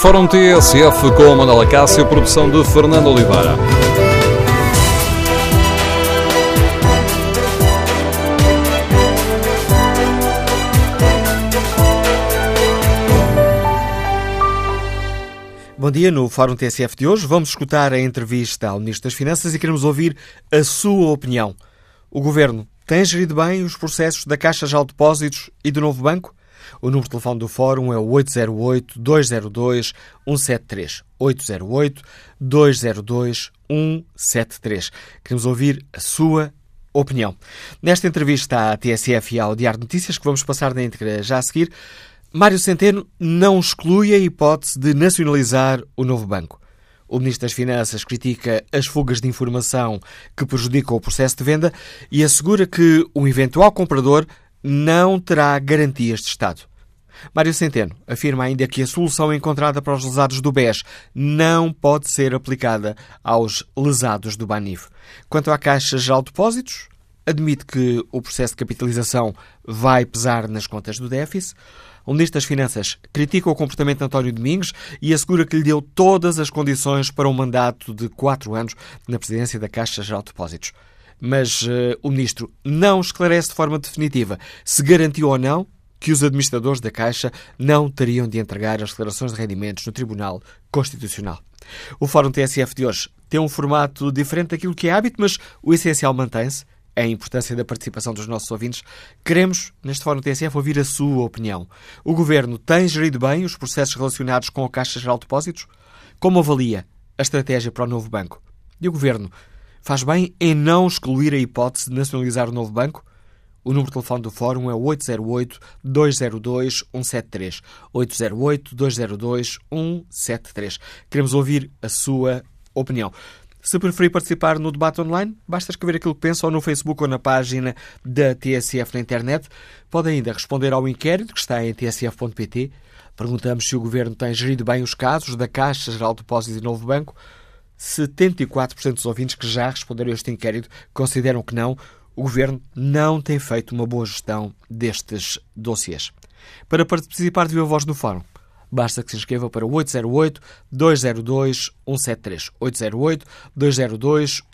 Fórum TSF com Manuela Cássio, produção de Fernando Oliveira. Bom dia, no Fórum TSF de hoje vamos escutar a entrevista ao Ministro das Finanças e queremos ouvir a sua opinião. O Governo tem gerido bem os processos da Caixa de Depósitos e do Novo Banco? O número de telefone do Fórum é o 808-202-173. 808-202-173. Queremos ouvir a sua opinião. Nesta entrevista à TSF e ao Diário de Notícias, que vamos passar na íntegra já a seguir, Mário Centeno não exclui a hipótese de nacionalizar o novo banco. O Ministro das Finanças critica as fugas de informação que prejudicam o processo de venda e assegura que um eventual comprador não terá garantias de Estado. Mário Centeno afirma ainda que a solução encontrada para os lesados do BES não pode ser aplicada aos lesados do Banif. Quanto à Caixa Geral de Depósitos, admite que o processo de capitalização vai pesar nas contas do déficit. O Ministro das Finanças critica o comportamento de António Domingos e assegura que lhe deu todas as condições para um mandato de quatro anos na presidência da Caixa Geral de Depósitos. Mas uh, o Ministro não esclarece de forma definitiva se garantiu ou não que os administradores da Caixa não teriam de entregar as declarações de rendimentos no Tribunal Constitucional. O Fórum TSF de hoje tem um formato diferente daquilo que é hábito, mas o essencial mantém-se a importância da participação dos nossos ouvintes. Queremos, neste Fórum TSF, ouvir a sua opinião. O Governo tem gerido bem os processos relacionados com a Caixa Geral de Depósitos? Como avalia a estratégia para o novo banco? E o Governo faz bem em não excluir a hipótese de nacionalizar o novo banco? O número de telefone do Fórum é 808-202-173. 808-202-173. Queremos ouvir a sua opinião. Se preferir participar no debate online, basta escrever aquilo que pensa ou no Facebook ou na página da TSF na internet. Pode ainda responder ao inquérito que está em tsf.pt. Perguntamos se o Governo tem gerido bem os casos da Caixa Geral de Depósitos e Novo Banco. 74% dos ouvintes que já responderam a este inquérito consideram que não. O Governo não tem feito uma boa gestão destes dossiês. Para participar de viva voz no fórum, basta que se inscreva para o 808-202-173.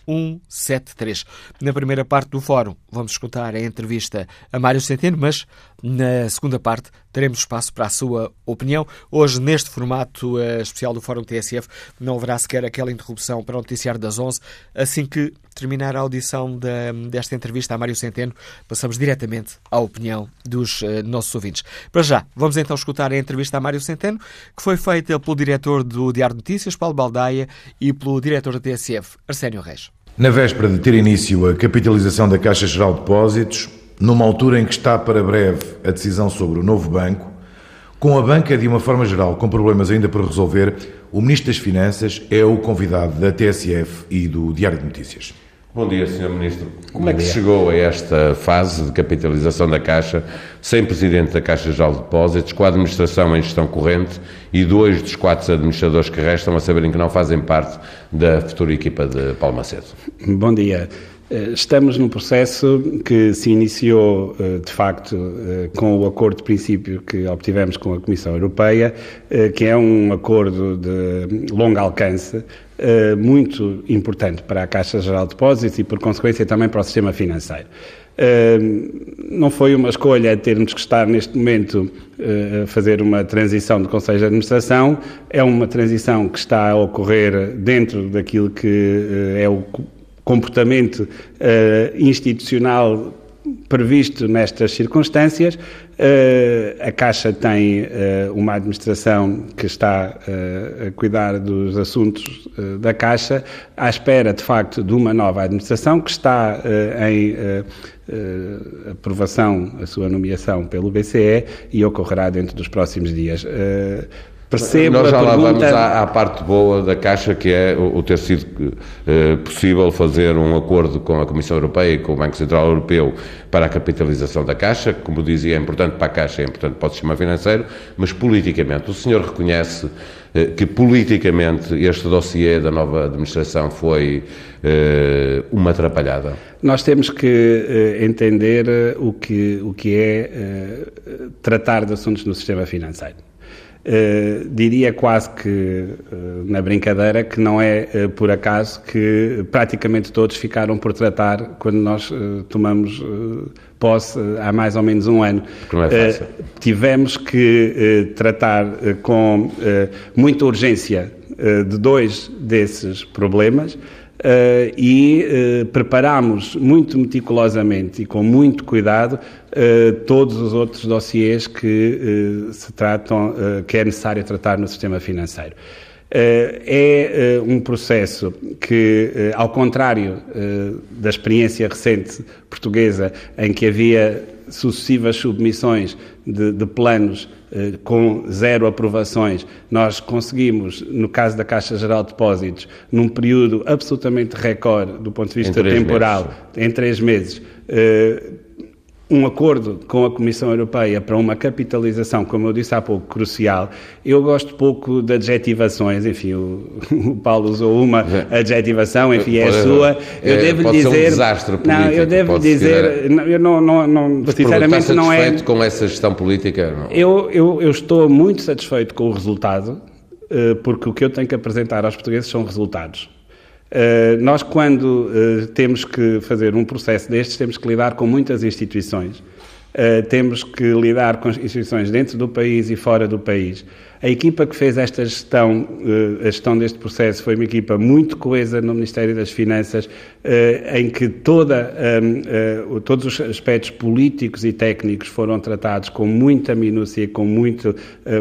808-202-173. Na primeira parte do fórum, vamos escutar a entrevista a Mário Centeno, mas na segunda parte teremos espaço para a sua opinião. Hoje, neste formato uh, especial do Fórum TSF, não haverá sequer aquela interrupção para o noticiário das 11. Assim que terminar a audição da, desta entrevista a Mário Centeno, passamos diretamente à opinião dos uh, nossos ouvintes. Para já, vamos então escutar a entrevista a Mário Centeno, que foi feita pelo diretor do Diário de Notícias, Paulo Baldaia, e pelo diretor da TSF, Arsénio Reis. Na véspera de ter início a capitalização da Caixa Geral de Depósitos, numa altura em que está para breve a decisão sobre o novo banco, com a banca de uma forma geral com problemas ainda por resolver, o Ministro das Finanças é o convidado da TSF e do Diário de Notícias. Bom dia, Sr. Ministro. Como Bom é que dia. chegou a esta fase de capitalização da Caixa, sem Presidente da Caixa Geral de Depósitos, com a administração em gestão corrente e dois dos quatro administradores que restam a saberem que não fazem parte da futura equipa de Paulo Macedo? Bom dia. Eh, estamos num processo que se iniciou, eh, de facto, eh, com o acordo de princípio que obtivemos com a Comissão Europeia, que é um acordo de longo alcance, muito importante para a Caixa Geral de Depósitos e, por consequência, também para o sistema financeiro. Não foi uma escolha termos que estar neste momento a fazer uma transição de Conselho de Administração, é uma transição que está a ocorrer dentro daquilo que é o comportamento uh, institucional previsto nestas circunstâncias. Uh, a Caixa tem uh, uma administração que está uh, a cuidar dos assuntos da Caixa, à espera, de facto, de uma nova administração que está em aprovação, a sua nomeação pelo BCE e ocorrerá dentro dos próximos dias. Percebo Nós já lá pergunta... vamos à, à, parte boa da Caixa, que é o, o ter sido uh, possível fazer um acordo com a Comissão Europeia e com o Banco Central Europeu para a capitalização da Caixa, que, como dizia, é importante para a Caixa, é importante para o sistema financeiro, mas politicamente, o senhor reconhece uh, que politicamente este dossiê da nova administração foi uh, uma atrapalhada? Nós temos que entender o que, o que é tratar de assuntos no sistema financeiro. Uh, diria quase que, uh, na brincadeira, que não é uh, por acaso que praticamente todos ficaram por tratar quando nós tomamos posse há mais ou menos um ano. É tivemos que tratar com muita urgência de dois desses problemas. Uh, e uh, preparamos muito meticulosamente e com muito cuidado uh, todos os outros dossiês que se tratam, que é necessário tratar no sistema financeiro. É um processo que, ao contrário da experiência recente portuguesa, em que havia sucessivas submissões de, de planos eh, com zero aprovações, nós conseguimos, no caso da Caixa Geral de Depósitos, num período absolutamente recorde do ponto de vista em temporal, meses. em três meses, eh, um acordo com a Comissão Europeia para uma capitalização, como eu disse há pouco, crucial. Eu gosto pouco de adjetivações, enfim, o, o Paulo usou uma adjetivação, enfim, é a sua. Eu é, devo dizer. um desastre político, não, eu devo dizer. Não, eu não, não, não sinceramente, não é. satisfeito com essa gestão política? Não? Eu, eu, eu estou muito satisfeito com o resultado, eh, porque o que eu tenho que apresentar aos portugueses são resultados. Uh, nós, quando uh, temos que fazer um processo destes, temos que lidar com muitas instituições. Uh, temos que lidar com instituições dentro do país e fora do país. A equipa que fez esta gestão, a gestão deste processo, foi uma equipa muito coesa no Ministério das Finanças, em que toda, um, todos os aspectos políticos e técnicos foram tratados com muita minúcia com muito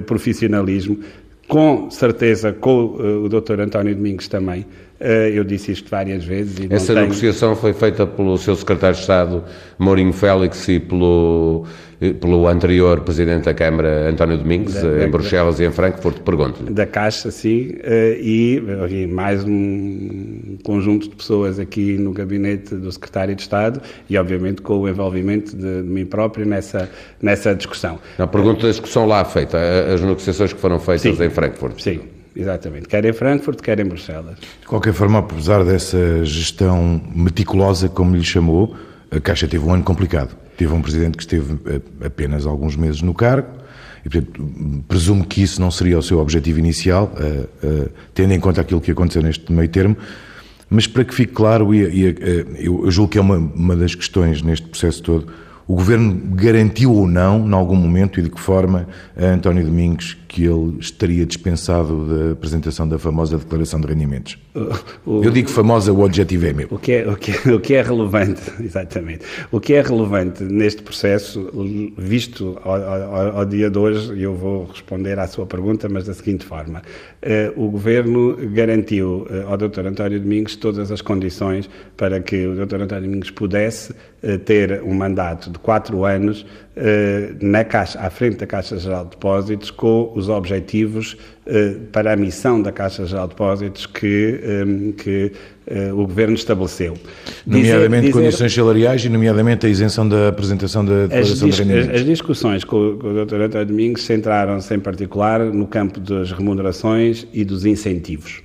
profissionalismo. Com certeza, com o Dr. António Domingos também. Eh, eu disse isto várias vezes. Essa tenho... negociação foi feita pelo seu secretário de Estado, Mourinho Félix, e pelo, eh, pelo anterior Presidente da Câmara, António Domingos, da, eh, em Bruxelas da, e em Frankfurt, pergunto-lhe. Da Caixa, sim, e, e, mais um conjunto de pessoas aqui no gabinete do Secretário de Estado e, obviamente, com o envolvimento de, de mim próprio nessa, nessa discussão. A pergunta da discussão lá feita, as negociações que foram feitas sim, em Frankfurt. Sim. Exatamente, quer em Frankfurt, quer em Bruxelas. De qualquer forma, apesar dessa gestão meticulosa, como lhe chamou, a Caixa teve um ano complicado. Teve um presidente que esteve apenas alguns meses no cargo, e, portanto, presumo que isso não seria o seu objetivo inicial, uh, uh, tendo em conta aquilo que aconteceu neste meio termo, mas para que fique claro, e, e, eu julgo que é uma, uma das questões neste processo todo, o Governo garantiu ou não, em algum momento e de que forma, a António Domingos que ele estaria dispensado da apresentação da famosa declaração de rendimentos? O, Eu digo famosa, o objetivo é meu. O que é, o, que, é, o que é relevante, exatamente, o que é relevante neste processo, visto ao, ao, ao dia de hoje, eu vou responder à sua pergunta, mas da seguinte forma, uh, o Governo garantiu uh, ao Dr. António Domingos todas as condições para que o Dr. António Domingos pudesse uh, ter um mandato de quatro anos na caixa, à frente da Caixa Geral de Depósitos com os objetivos eh, para a missão da Caixa Geral de Depósitos que, eh, que eh, o Governo estabeleceu. Nomeadamente dizer, condições salariais e, nomeadamente, a isenção da apresentação da declaração de rendimentos. As discussões com, com o Dr. António Domingos centraram-se, em particular, no campo das remunerações e dos incentivos.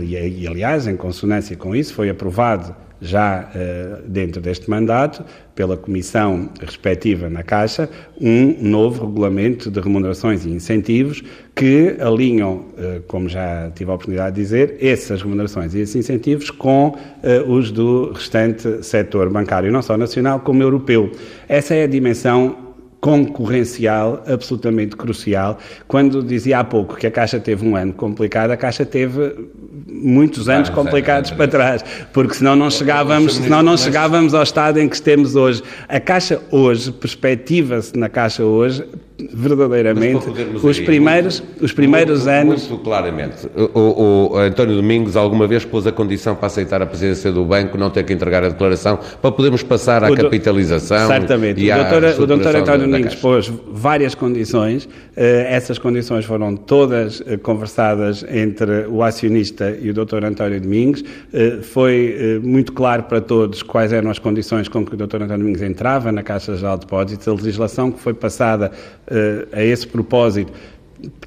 E, aliás, em consonância com isso, foi aprovado já uh, dentro deste mandato, pela Comissão respectiva na Caixa, um novo regulamento de remunerações e incentivos que alinham, uh, como já tive a oportunidade de dizer, essas remunerações e esses incentivos com uh, os do restante setor bancário, não só nacional como europeu. Essa é a dimensão concorrencial absolutamente crucial. Quando dizia há pouco que a Caixa teve um ano complicado, a Caixa teve muitos anos complicados para trás, porque senão não chegávamos, senão não chegávamos ao estado em que estamos hoje. A Caixa hoje, perspectiva-se na Caixa hoje, verdadeiramente os primeiros, muito, os primeiros muito, anos. Muito claramente. O, o, António Domingos alguma vez pôs a condição para aceitar a presidência do banco, não ter que entregar a declaração, para podermos passar à capitalização. Certamente. E o, doutor, o doutor António Domingos pôs várias condições. Eh, essas condições foram todas eh, conversadas entre o acionista e o doutor António Domingos. Eh, foi muito claro para todos quais eram as condições com que o doutor António Domingos entrava na Caixa Geral de Depósitos. A legislação que foi passada a esse propósito,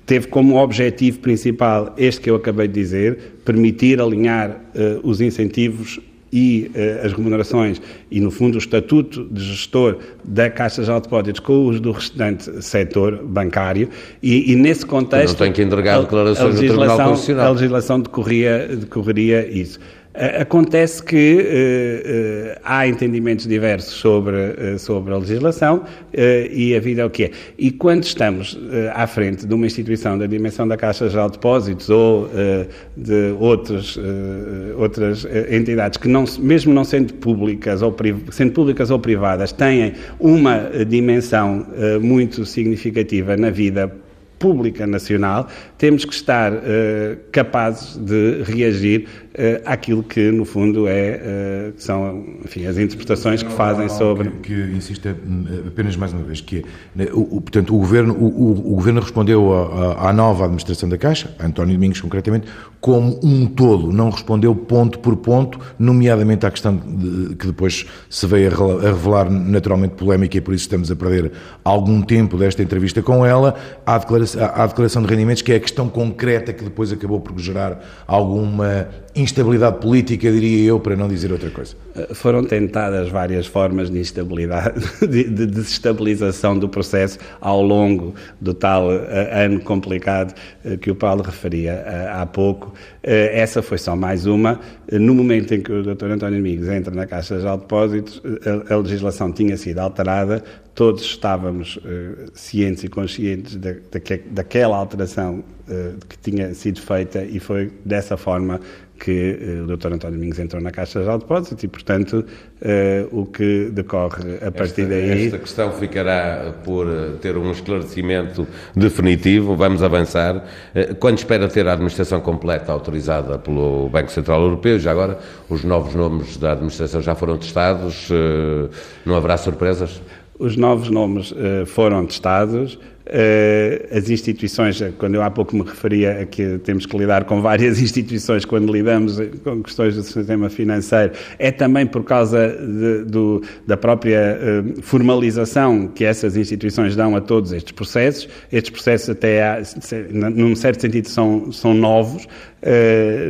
teve como objetivo principal este que eu acabei de dizer, permitir alinhar uh, os incentivos e uh, as remunerações e, no fundo, o estatuto de gestor da Caixa de Depósitos com os do restante setor bancário e, e nesse contexto... Eu não tem que entregar declarações no Tribunal Constitucional. A legislação decorria, decorreria isso. Acontece que uh, uh, há entendimentos diversos sobre, uh, sobre a legislação e a vida é o que é. E quando estamos à frente de uma instituição da dimensão da Caixa Geral de Depósitos ou de outros, outras entidades que, não, mesmo não sendo públicas, ou, sendo públicas ou privadas, têm uma dimensão muito significativa na vida pública nacional, temos que estar uh, capazes de reagir uh, àquilo que, no fundo, é, uh, são enfim, as interpretações que fazem sobre... Que, que insista apenas mais uma vez, que né, o, o, portanto, o Governo, o, o, Governo respondeu à, à nova administração da Caixa, António Domingos concretamente, como um todo, não respondeu ponto por ponto, nomeadamente à questão de, que depois se veio a revelar naturalmente polémica e por isso estamos a perder algum tempo desta entrevista com ela, à declaração, declaração de rendimentos, que é a questão concreta que depois acabou por gerar alguma instabilidade política, diria eu, para não dizer outra coisa. Eh, foram tentadas várias formas de instabilidade, de, de desestabilização do processo ao longo do tal uh, ano complicado uh, que o Paulo referia há pouco. essa foi só mais uma. no momento em que o Dr. António Amigos entra na Caixa de Depósitos, a, legislação tinha sido alterada, todos estávamos cientes e conscientes da, da que, daquela alteração que tinha sido feita e foi dessa forma que uh, o Dr. António Domingos entrou na Caixa de Depósitos e, portanto, uh, o que decorre a partir esta, daí... Esta questão ficará por eh, ter um esclarecimento definitivo, vamos avançar. Quando espera ter a administração completa autorizada pelo Banco Central Europeu, já agora, os novos nomes da administração já foram testados, não haverá surpresas? Os novos nomes foram testados, as instituições, quando eu há pouco me referia a que temos que lidar com várias instituições quando lidamos com questões do sistema financeiro, é também por causa de, do, da própria formalização que essas instituições dão a todos estes processos. Estes processos, até há, num certo sentido, são, são novos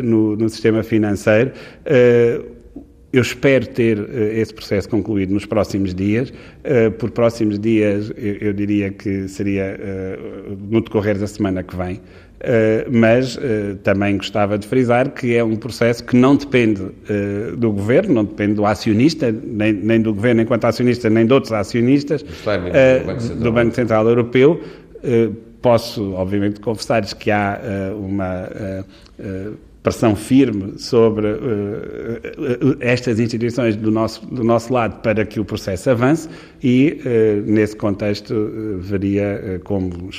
no, no, sistema financeiro eu espero ter uh, esse processo concluído nos próximos dias. Uh, por próximos dias, eu, diria que seria uh, no decorrer da semana que vem. mas também gostava de frisar que é um processo que não depende do governo, não depende do acionista, nem, nem, do governo enquanto acionista, nem de outros acionistas, do Banco Central, do Banco Central Europeu. posso, obviamente, confessar-lhes que há uma pressão firme sobre uh, uh, estas instituições do nosso, do nosso lado para que o processo avance e, uh, nesse contexto, veria como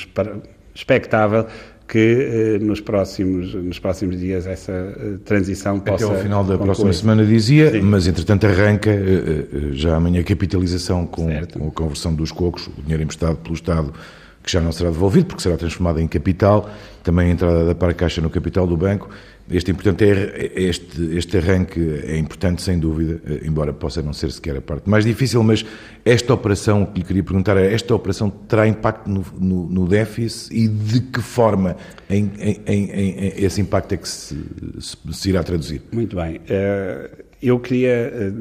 expectável que nos próximos, nos próximos dias essa transição possa Até ao final da concluir. próxima semana dizia, Sim. mas entretanto arranca já amanhã a capitalização com, com a conversão dos cocos, o dinheiro emprestado pelo Estado que já não será devolvido porque será transformado em capital, também a entrada da para-caixa no capital do banco este, importante é, este, este arranque é importante, sem dúvida, eh, embora possa não ser sequer a parte mais difícil, mas esta operação, que lhe queria perguntar é, esta operação terá impacto no, no, no déficit e de que forma em, em, em, esse impacto é que se, se, se, irá traduzir? Muito bem. Eh, eu queria eh,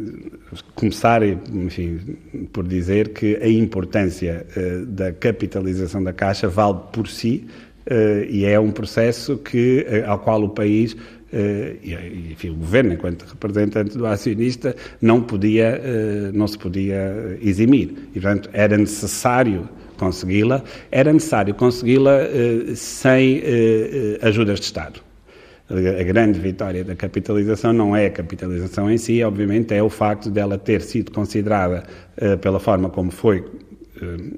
começar, enfim, por dizer que a importância da capitalização da Caixa vale por si, e é um processo que, uh, ao qual o país, uh, e, enfim, o governo, enquanto representante do acionista, não podia, não se podia eximir. E, portanto, era necessário consegui-la, era necessário consegui-la sem ajudas de Estado. A grande vitória da capitalização não é a capitalização em si, obviamente, é o facto dela ter sido considerada, pela forma como foi eh,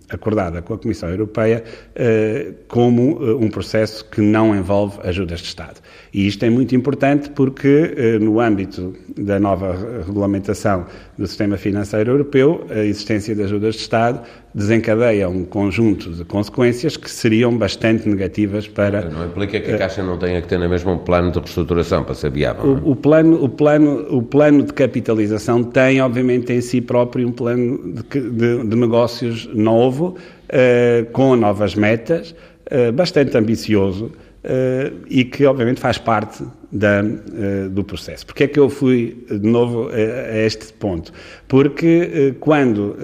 acordada com a Comissão Europeia eh, como eh, um processo que não envolve ajudas de Estado. E isto é muito importante porque, no âmbito da nova regulamentação do sistema financeiro europeu, a existência de ajudas de Estado desencadeia um conjunto de consequências que seriam bastante negativas para... Não implica que a Caixa não tenha que ter na mesma um plano de reestruturação para ser viável, o, é? o, plano, o, plano, o plano de capitalização tem, obviamente, em si próprio um plano de, de, de negócios novo, uh, com novas metas, uh, bastante ambicioso, uh, e que, obviamente, faz parte da, do processo. Porquê é que eu fui de novo a, este ponto? Porque quando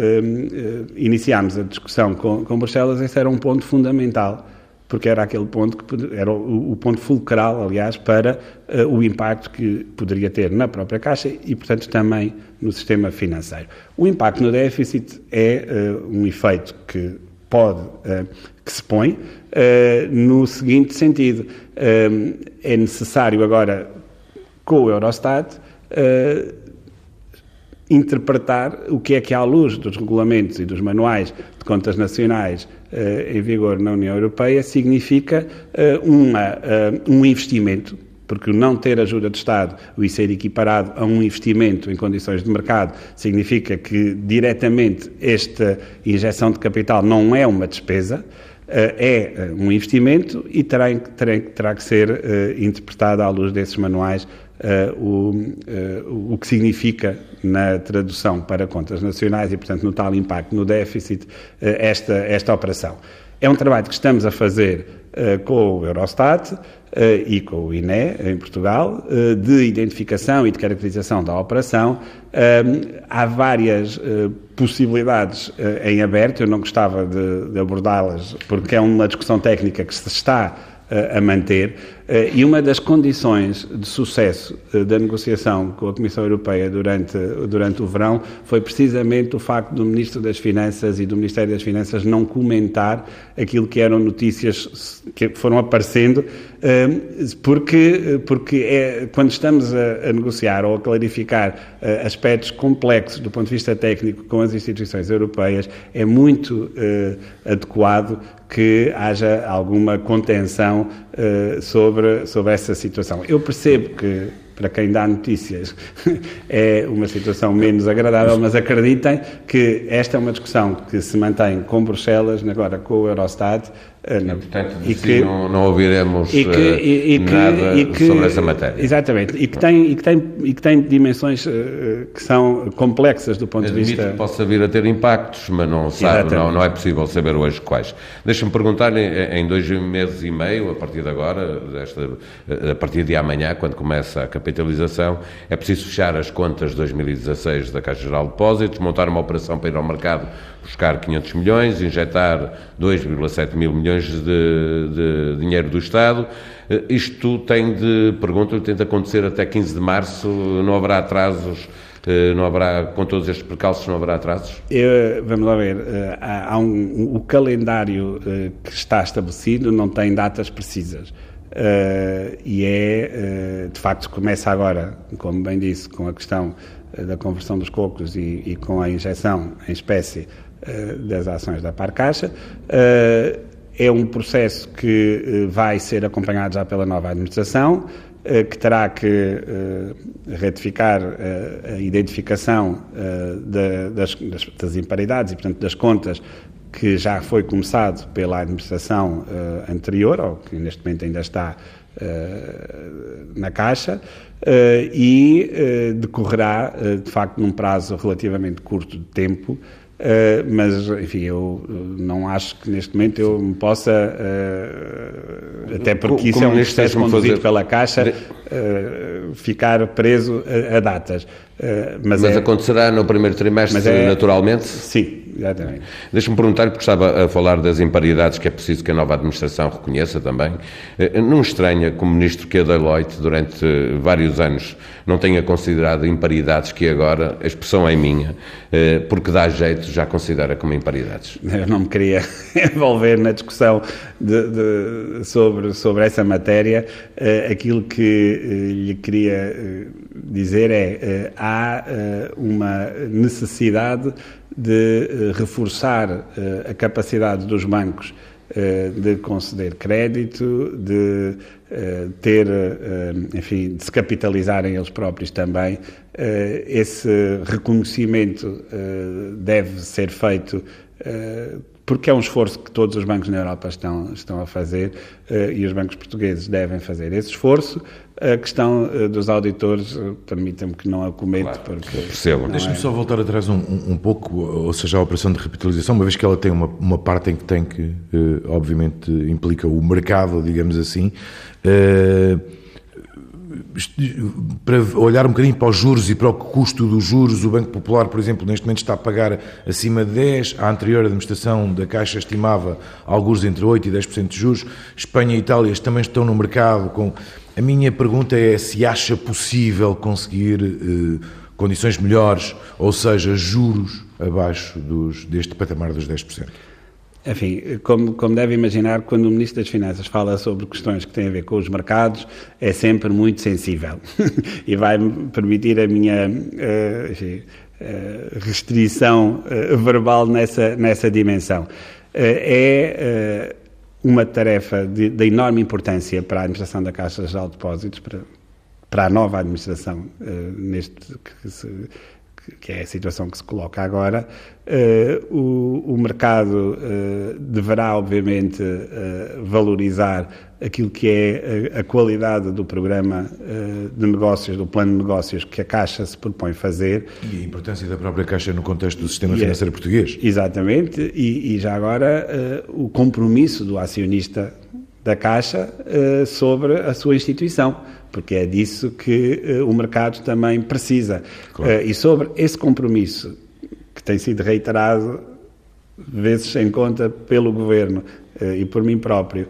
iniciámos a discussão com, com Bruxelas, esse era um ponto fundamental porque era aquele ponto que era o, ponto fulcral, aliás, para uh, o impacto que poderia ter na própria Caixa e, portanto, também no sistema financeiro. O impacto no déficit é uh, um efeito que pode, uh, que se põe no seguinte sentido: é necessário agora, com o Eurostat, interpretar o que é que, à luz dos regulamentos e dos manuais de contas nacionais em vigor na União Europeia, significa uh, uma, uh, um investimento, porque o não ter ajuda de Estado, o ser equiparado a um investimento em condições de mercado, significa que diretamente esta injeção de capital não é uma despesa, é um investimento e terá, terá, terá que ser interpretado à luz desses manuais o, uh, o que significa na tradução para contas nacionais e, portanto, no tal impacto no déficit, uh, esta, esta operação. É um trabalho que estamos a fazer com o Eurostat e com o INE em Portugal, de identificação e de caracterização da operação. há várias possibilidades em aberto, eu não gostava de, de abordá-las porque é uma discussão técnica que se está a manter. Eh, e uma das condições de sucesso eh, da negociação com a Comissão Europeia durante, durante o verão foi precisamente o facto do Ministro das Finanças e do Ministério das Finanças não comentar aquilo que eram notícias que foram aparecendo, eh, porque, porque é, quando estamos a, a negociar ou a clarificar aspectos complexos do ponto de vista técnico com as instituições europeias, é muito adequado que haja alguma contenção uh, sobre, sobre essa situação. Eu percebo que para quem dá notícias é uma situação menos agradável, mas acreditem que esta é uma discussão que se mantém com Bruxelas, agora com o Eurostat, eh, e, portanto, e que, não, não ouviremos e que, eh, e, que, nada e que, sobre essa matéria. Exatamente, e que tem, e que tem, e que tem dimensões uh, que são complexas do ponto Admito de vista... que possa vir a ter impactos, mas não, sabe, não, não é possível saber hoje quais. Deixa-me perguntar, em, em dois meses e meio, a partir de agora, desta, a partir de amanhã, quando começa a capitalização, é preciso fechar as contas de 2016 da Caixa Geral de Depósitos, montar uma operação para ir ao mercado buscar 500 milhões, injetar 2,7 mil milhões de, de, dinheiro do Estado. Eh, isto tem de, pergunto-lhe, tem de acontecer até 15 de março, não haverá atrasos? Eh, não haverá, com todos estes percalços, não haverá atrasos? Eu, vamos lá ver. Eh, há, há um, o calendário que está estabelecido não tem datas precisas. E é, de facto, começa agora, como bem disse, com a questão da conversão dos cocos e, e com a injeção em espécie eh, das ações da Parcaixa. Eh, é um processo que eh, vai ser acompanhado já pela nova administração, que terá que retificar a identificação das, imparidades e, portanto, das contas que já foi começado pela administração anterior, ou que neste momento ainda está na Caixa, e decorrerá, de facto, num prazo relativamente curto de tempo, Uh, mas, enfim, eu não acho que neste momento eu me possa, uh, até porque isso é um processo conduzido fazer... pela Caixa, uh, ficar preso a, a datas. mas, mas é... acontecerá no primeiro trimestre, é... naturalmente? Sim, exatamente. Deixa-me perguntar-lhe, porque estava a falar das imparidades que é preciso que a nova administração reconheça também. Não estranha que o ministro que a Deloitte, durante vários anos, não tenha considerado imparidades que agora, a expressão é minha, porque dá jeito já considera como imparidades? Eu não me queria envolver na discussão de, de, sobre, sobre essa matéria. Aquilo que lhe queria dizer é há uma necessidade de reforçar a capacidade dos bancos de conceder crédito, de ter, enfim, de se capitalizarem eles próprios também. Eh, esse reconhecimento eh, deve ser feito eh, porque é um esforço que todos os bancos na Europa estão, estão a fazer e os bancos portugueses devem fazer esse esforço. A questão dos auditores, permitam-me que não a comente, claro, porque. Percebo. Deixa-me é... só voltar atrás um, um, pouco, ou seja, a operação de repitalização, uma vez que ela tem uma, uma parte em que tem que, obviamente, implica o mercado, digamos assim para olhar um bocadinho para os juros e para o custo dos juros, o Banco Popular, por exemplo, neste momento está a pagar acima de 10, a anterior administração da Caixa estimava alguns entre 8 e 10% de juros, Espanha e Itália também estão no mercado com... A minha pergunta é se acha possível conseguir eh, condições melhores, ou seja, juros abaixo dos, deste patamar dos 10%. Enfim, como, como deve imaginar, quando o Ministro das Finanças fala sobre questões que têm a ver com os mercados, é sempre muito sensível e vai-me permitir a minha uh, enfim, uh, restrição uh, verbal nessa, nessa dimensão. é uma tarefa de, de, enorme importância para a administração da Caixa de Depósitos, para, para a nova administração neste que se, que é a situação que se coloca agora, uh, o, o, mercado uh, deverá, obviamente, uh, valorizar aquilo que é a, a qualidade do programa de negócios, do plano de negócios que a Caixa se propõe fazer. E a importância da própria Caixa no contexto do sistema e financeiro português. Exatamente, e, e já agora o compromisso do acionista da Caixa sobre a sua instituição porque é disso que uh, o mercado também precisa. Claro. Uh, e sobre esse compromisso, que tem sido reiterado vezes sem conta pelo Governo uh, e por mim próprio,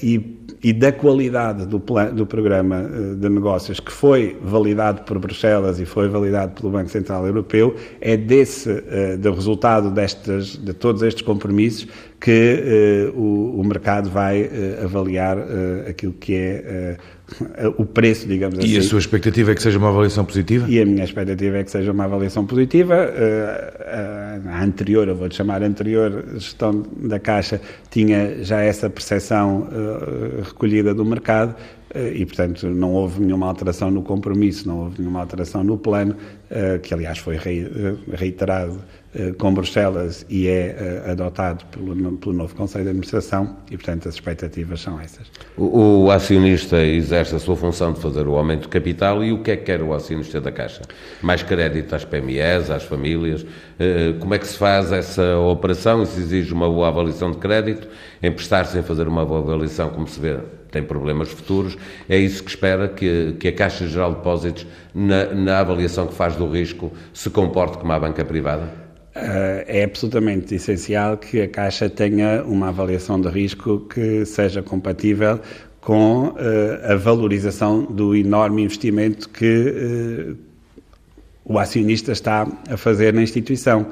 e, e, da qualidade do, plan, do programa de negócios que foi validado por Bruxelas e foi validado pelo Banco Central Europeu, é desse, do resultado destes, de todos estes compromissos que o, o, mercado vai avaliar aquilo que é o preço, digamos assim. E a sua expectativa é que seja uma avaliação positiva? E a minha expectativa é que seja uma avaliação positiva. Eh, a anterior, eu vou-te chamar anterior, gestão da Caixa tinha já essa percepção eh, recolhida do mercado eh, e, portanto, não houve nenhuma alteração no compromisso, não houve nenhuma alteração no plano, que aliás foi reiterado eh, com Bruxelas e é uh, adotado pelo, pelo, novo Conselho de Administração e, portanto, as expectativas são essas. O, o, acionista exerce a sua função de fazer o aumento de capital e o que é que quer o acionista da Caixa? Mais crédito às PMEs, às famílias? Uh, como é que se faz essa operação? Se exige uma boa avaliação de crédito? Emprestar sem fazer uma boa avaliação, como se vê, tem problemas futuros. É isso que espera que, que a Caixa Geral de Depósitos, na, na avaliação que faz do risco, se comporte como a banca privada? Uh, é absolutamente essencial que a Caixa tenha uma avaliação de risco que seja compatível com uh, a valorização do enorme investimento que uh, o acionista está a fazer na instituição.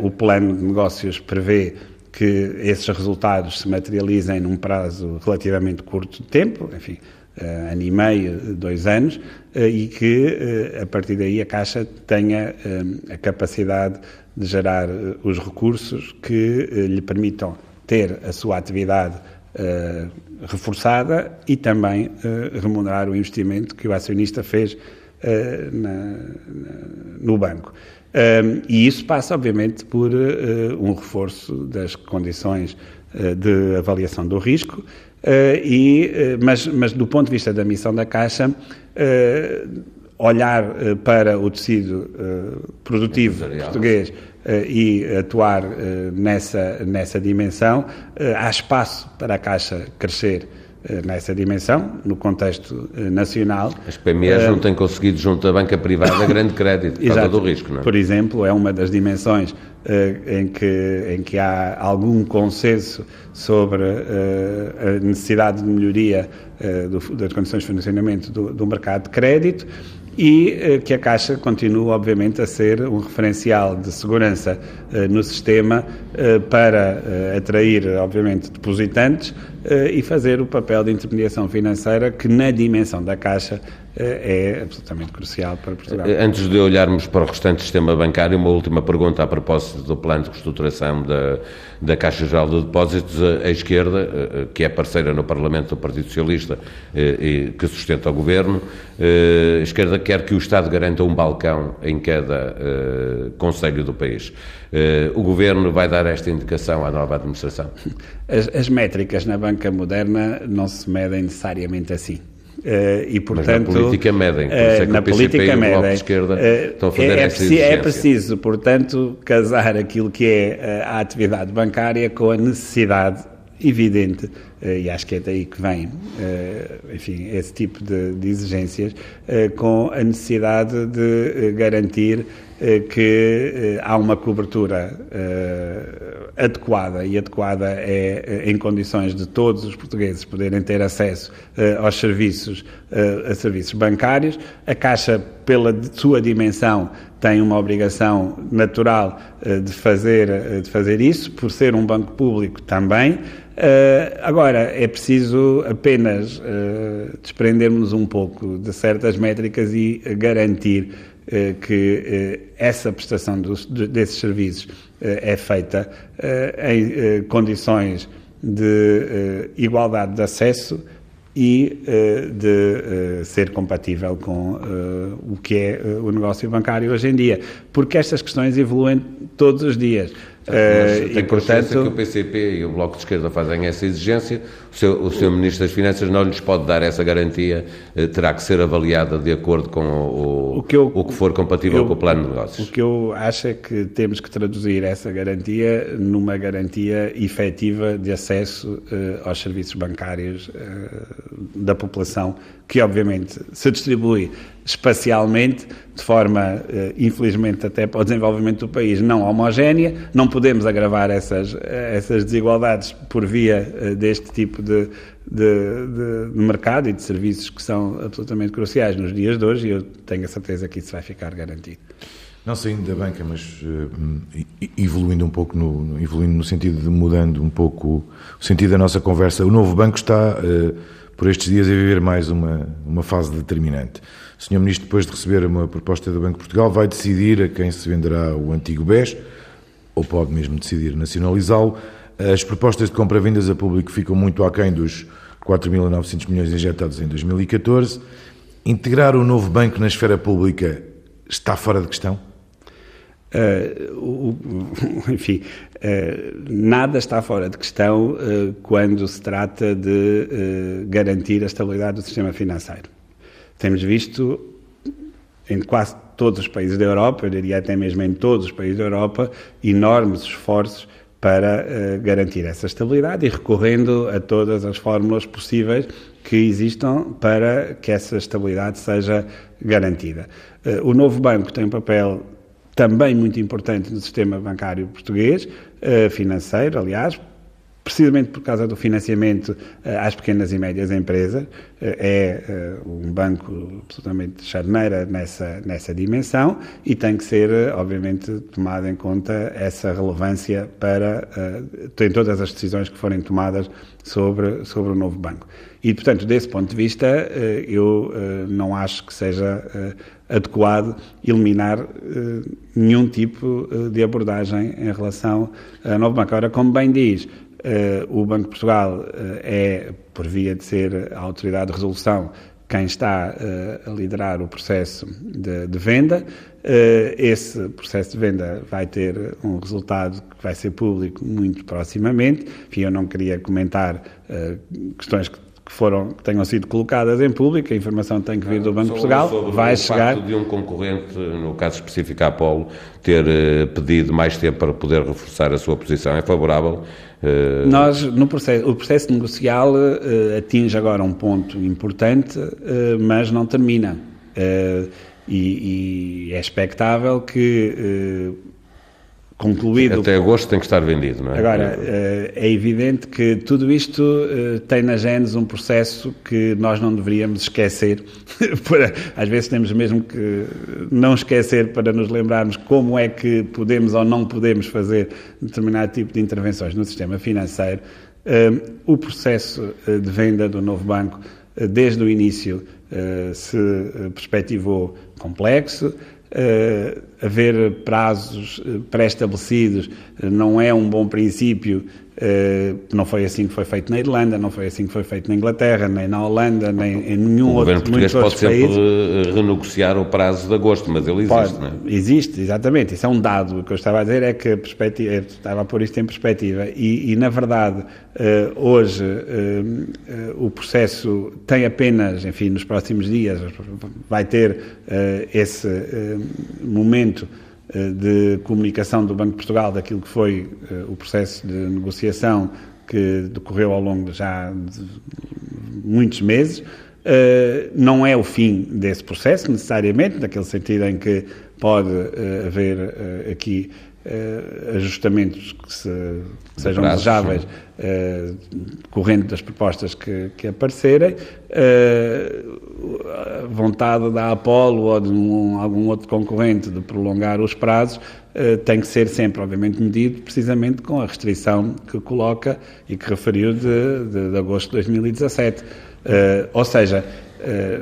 o plano de negócios prevê que esses resultados se materializem num prazo relativamente curto de tempo, enfim, uh, ano e meio, dois anos, uh, e que uh, a partir daí a Caixa tenha a capacidade de gerar os recursos que lhe permitam ter a sua atividade reforçada e também remunerar o investimento que o acionista fez na, na, no banco. Um, e isso passa, obviamente, por um reforço das condições de avaliação do risco, e, uh, mas, mas, do ponto de vista da missão da Caixa, uh, olhar para o tecido produtivo português e atuar nessa, nessa dimensão, há espaço para a Caixa crescer nessa dimensão, no contexto nacional. As PMEs não têm conseguido, junto à banca privada, grande crédito por causa do risco, não é? Por exemplo, é uma das dimensões em, que, em que há algum consenso sobre uh, a necessidade de melhoria uh, do, das condições de funcionamento do, do mercado de crédito e uh, que a Caixa continua, obviamente, a ser um referencial de segurança no sistema para atrair, obviamente, depositantes e fazer o papel de intermediação financeira que, na dimensão da Caixa, é absolutamente crucial para Portugal. Antes de olharmos para o restante sistema bancário, uma última pergunta a propósito do plano de reestruturação da, da Caixa Geral de Depósitos. A esquerda, eh, que é parceira no Parlamento do Partido Socialista eh, e que sustenta o governo, eh, a esquerda quer que o Estado garanta um balcão em cada conselho do país. O governo vai dar esta indicação à nova administração? As, as métricas na banca moderna não se medem necessariamente assim. Uh, e, portanto, Mas na política medem, por isso é que na o PCP política e o de Esquerda uh, estão a fazer é, essa É preciso, portanto, casar aquilo que é a atividade bancária com a necessidade evidente e acho que é daí que vem, enfim, esse tipo de, de exigências, com a necessidade de garantir que há uma cobertura adequada e adequada é em condições de todos os portugueses poderem ter acesso aos serviços, a serviços bancários. A Caixa, pela sua dimensão, tem uma obrigação natural de fazer, de fazer isso, por ser um banco público também. Agora, é preciso apenas desprendermos um pouco de certas métricas e garantir eh, que essa prestação dos, desses serviços é feita em condições de igualdade de acesso e de ser compatível com o que é o negócio bancário hoje em dia, porque estas questões evoluem todos os dias. Mas tem e, portanto, que o PCP e o Bloco de Esquerda fazem essa exigência, seu, o seu Ministro das Finanças não lhes pode dar essa garantia, eh, terá que ser avaliada de acordo com o, o, que, eu, o que for compatível eu, com o plano de negócios. O que eu acho é que temos que traduzir essa garantia numa garantia efetiva de acesso uh, aos serviços bancários uh, da população, que obviamente se distribui espacialmente, de forma, infelizmente, até para o desenvolvimento do país não homogénea. Não podemos agravar essas, essas desigualdades por via deste tipo de, de, de, mercado e de serviços que são absolutamente cruciais nos dias de hoje e eu tenho a certeza que isso vai ficar garantido. Não saindo da banca, mas uh, evoluindo um pouco, no, evoluindo no sentido de mudando um pouco o sentido da nossa conversa, o novo banco está, uh, por estes dias, a viver mais uma, uma fase determinante. O Sr. Ministro, depois de receber uma proposta do Banco de Portugal, vai decidir a quem se venderá o antigo BES, ou pode mesmo decidir nacionalizá-lo. As propostas de compra-vendas a público ficam muito aquém dos 4.900 milhões injetados em 2014. Integrar o novo banco na esfera pública está fora de questão? Uh, o, enfim, uh, nada está fora de questão uh, quando se trata de garantir a estabilidade do sistema financeiro. Temos visto em quase todos os países da Europa, eu diria até mesmo em todos os países da Europa, enormes esforços para uh, garantir essa estabilidade e recorrendo a todas as fórmulas possíveis que existam para que essa estabilidade seja garantida. Uh, o novo banco tem um papel também muito importante no sistema bancário português, uh, financeiro, aliás, precisamente por causa do financiamento uh, às pequenas e médias empresas, uh, é uh, um banco absolutamente charneira nessa, nessa dimensão e tem que ser, obviamente, tomada em conta essa relevância para em todas as decisões que forem tomadas sobre, sobre o novo banco. E, portanto, desse ponto de vista, eu não acho que seja adequado eliminar nenhum tipo de abordagem em relação ao novo banco. Agora, como bem diz, o Banco de Portugal uh, é, por via de ser a autoridade de resolução, quem está uh, a liderar o processo de, de venda. esse processo de venda vai ter um resultado que vai ser público muito proximamente. Enfim, eu não queria comentar questões que que foram que tenham sido colocadas em público, a informação tem que vir do Banco de Portugal, vai o chegar. Facto de um concorrente, no caso específico a Apolo, ter pedido mais tempo para poder reforçar a sua posição é favorável Uh... Nós, no processo, o processo negocial uh, atinge agora um ponto importante, mas não termina. E, e, é expectável que concluído. Até agosto tem que estar vendido, não é? Agora, eh, é evidente que tudo isto eh, tem na genes um processo que nós não deveríamos esquecer. Às vezes temos mesmo que não esquecer para nos lembrarmos como é que podemos ou não podemos fazer determinado tipo de intervenções no sistema financeiro. Eh, o processo de venda do novo banco, desde o início, se perspectivou complexo haver prazos uh, pré-estabelecidos uh, não é um bom princípio não foi assim que foi feito na Irlanda, não foi assim que foi feito na Inglaterra, nem na Holanda, nem em nenhum outro país. O governo português pode sempre renegociar o prazo de agosto, mas ele existe, pode, não é? Existe, exatamente. Isso é um dado. O que eu estava a dizer é que perspectiva, estava a pôr isto em perspectiva e, e na verdade, uh, hoje o processo tem apenas, enfim, nos próximos dias, vai ter esse momento eh, de comunicação do Banco de Portugal daquilo que foi eh, o processo de negociação que decorreu ao longo já de muitos meses. Uh, não é o fim desse processo, necessariamente, naquele sentido em que pode haver uh, ajustamentos que, se, que sejam Prazo, desejáveis correndo das propostas que, que aparecerem. a vontade da Apolo ou de um, algum outro concorrente de prolongar os prazos tem que ser sempre, obviamente, medido precisamente com a restrição que coloca e que referiu de, de, de agosto de 2017. Uh, ou seja, uh,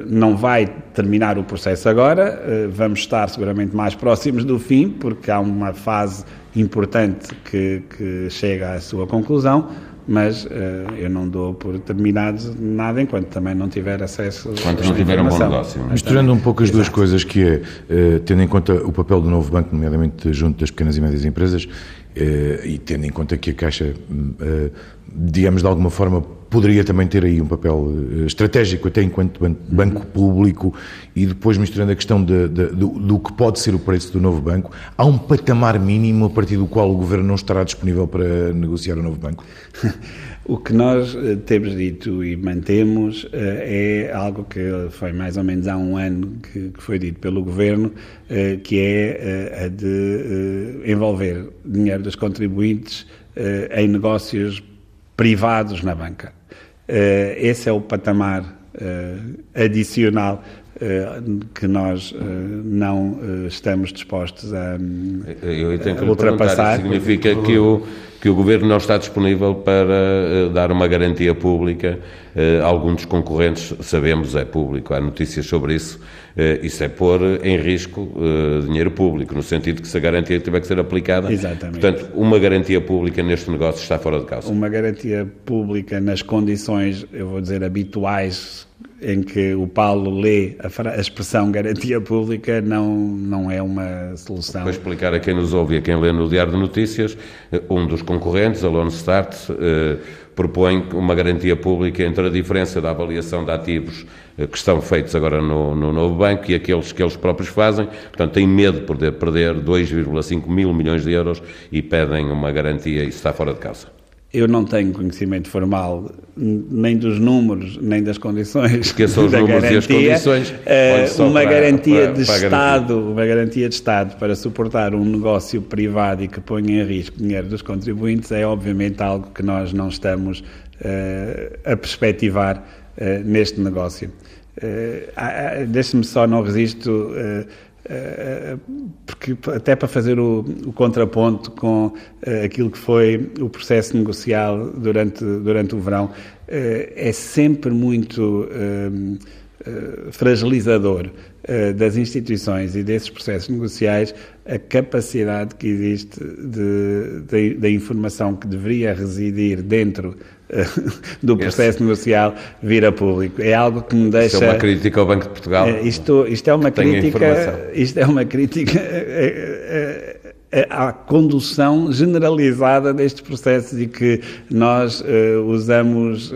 não vai terminar o processo agora, uh, vamos estar seguramente mais próximos do fim, porque há uma fase importante que, que chega à sua conclusão, mas eu não dou por terminado nada enquanto também não tiver acesso Enquanto não tiver um bom negócio. É? Misturando um pouco as duas coisas, que é, tendo em conta o papel do novo banco, nomeadamente junto das pequenas e médias empresas, e tendo em conta que a Caixa, digamos de alguma forma, poderia também ter aí um papel eh, estratégico, até enquanto banco uhum. público, e depois misturando a questão de, de, do, do, que pode ser o preço do novo banco, há um patamar mínimo a partir do qual o governo não estará disponível para negociar o novo banco? O que nós eh, temos dito e mantemos eh, é algo que foi mais ou menos há um ano que, foi dito pelo Governo, que é a de envolver dinheiro dos contribuintes em negócios privados na banca. Esse é o patamar adicional que nós não estamos dispostos a, Eu tenho que a ultrapassar. Significa que o, que o Governo não está disponível para dar uma garantia pública. alguns dos concorrentes, sabemos, é público, há notícias sobre isso, isso é pôr em risco dinheiro público, no sentido que se a garantia tiver que ser aplicada. Exatamente. Portanto, uma garantia pública neste negócio está fora de causa. Uma garantia pública nas condições, eu vou dizer, habituais em que o Paulo lê a, a, expressão garantia pública não, não é uma solução. Para explicar a quem nos ouve e a quem lê no Diário de Notícias, um dos concorrentes, a Lone Start, eh, propõe uma garantia pública entre a diferença da avaliação de ativos eh, que estão feitos agora no, no novo banco e aqueles que eles próprios fazem. Portanto, têm medo de poder perder 2,5 mil milhões de euros e pedem uma garantia isso está fora de causa. Eu não tenho conhecimento formal nem dos números, nem das condições. Que são os números garantia. e as condições. Uh, uma para, garantia para, de para Estado, uma garantia de Estado para suportar um negócio privado e que ponha em risco dinheiro dos contribuintes é obviamente algo que nós não estamos uh, a perspectivar uh, neste negócio. Uh, Deixe-me só, não resisto porque até para fazer o, o contraponto com uh, aquilo que foi o processo negocial durante, durante o verão, uh, é sempre muito uh, fragilizador das instituições e desses processos negociais a capacidade que existe da informação que deveria residir dentro do processo Esse, negocial vir a público. É algo que me deixa. Isto é uma crítica ao Banco de Portugal. Isto, isto é uma crítica. Isto é uma crítica à condução generalizada destes processos e que nós uh, usamos uh,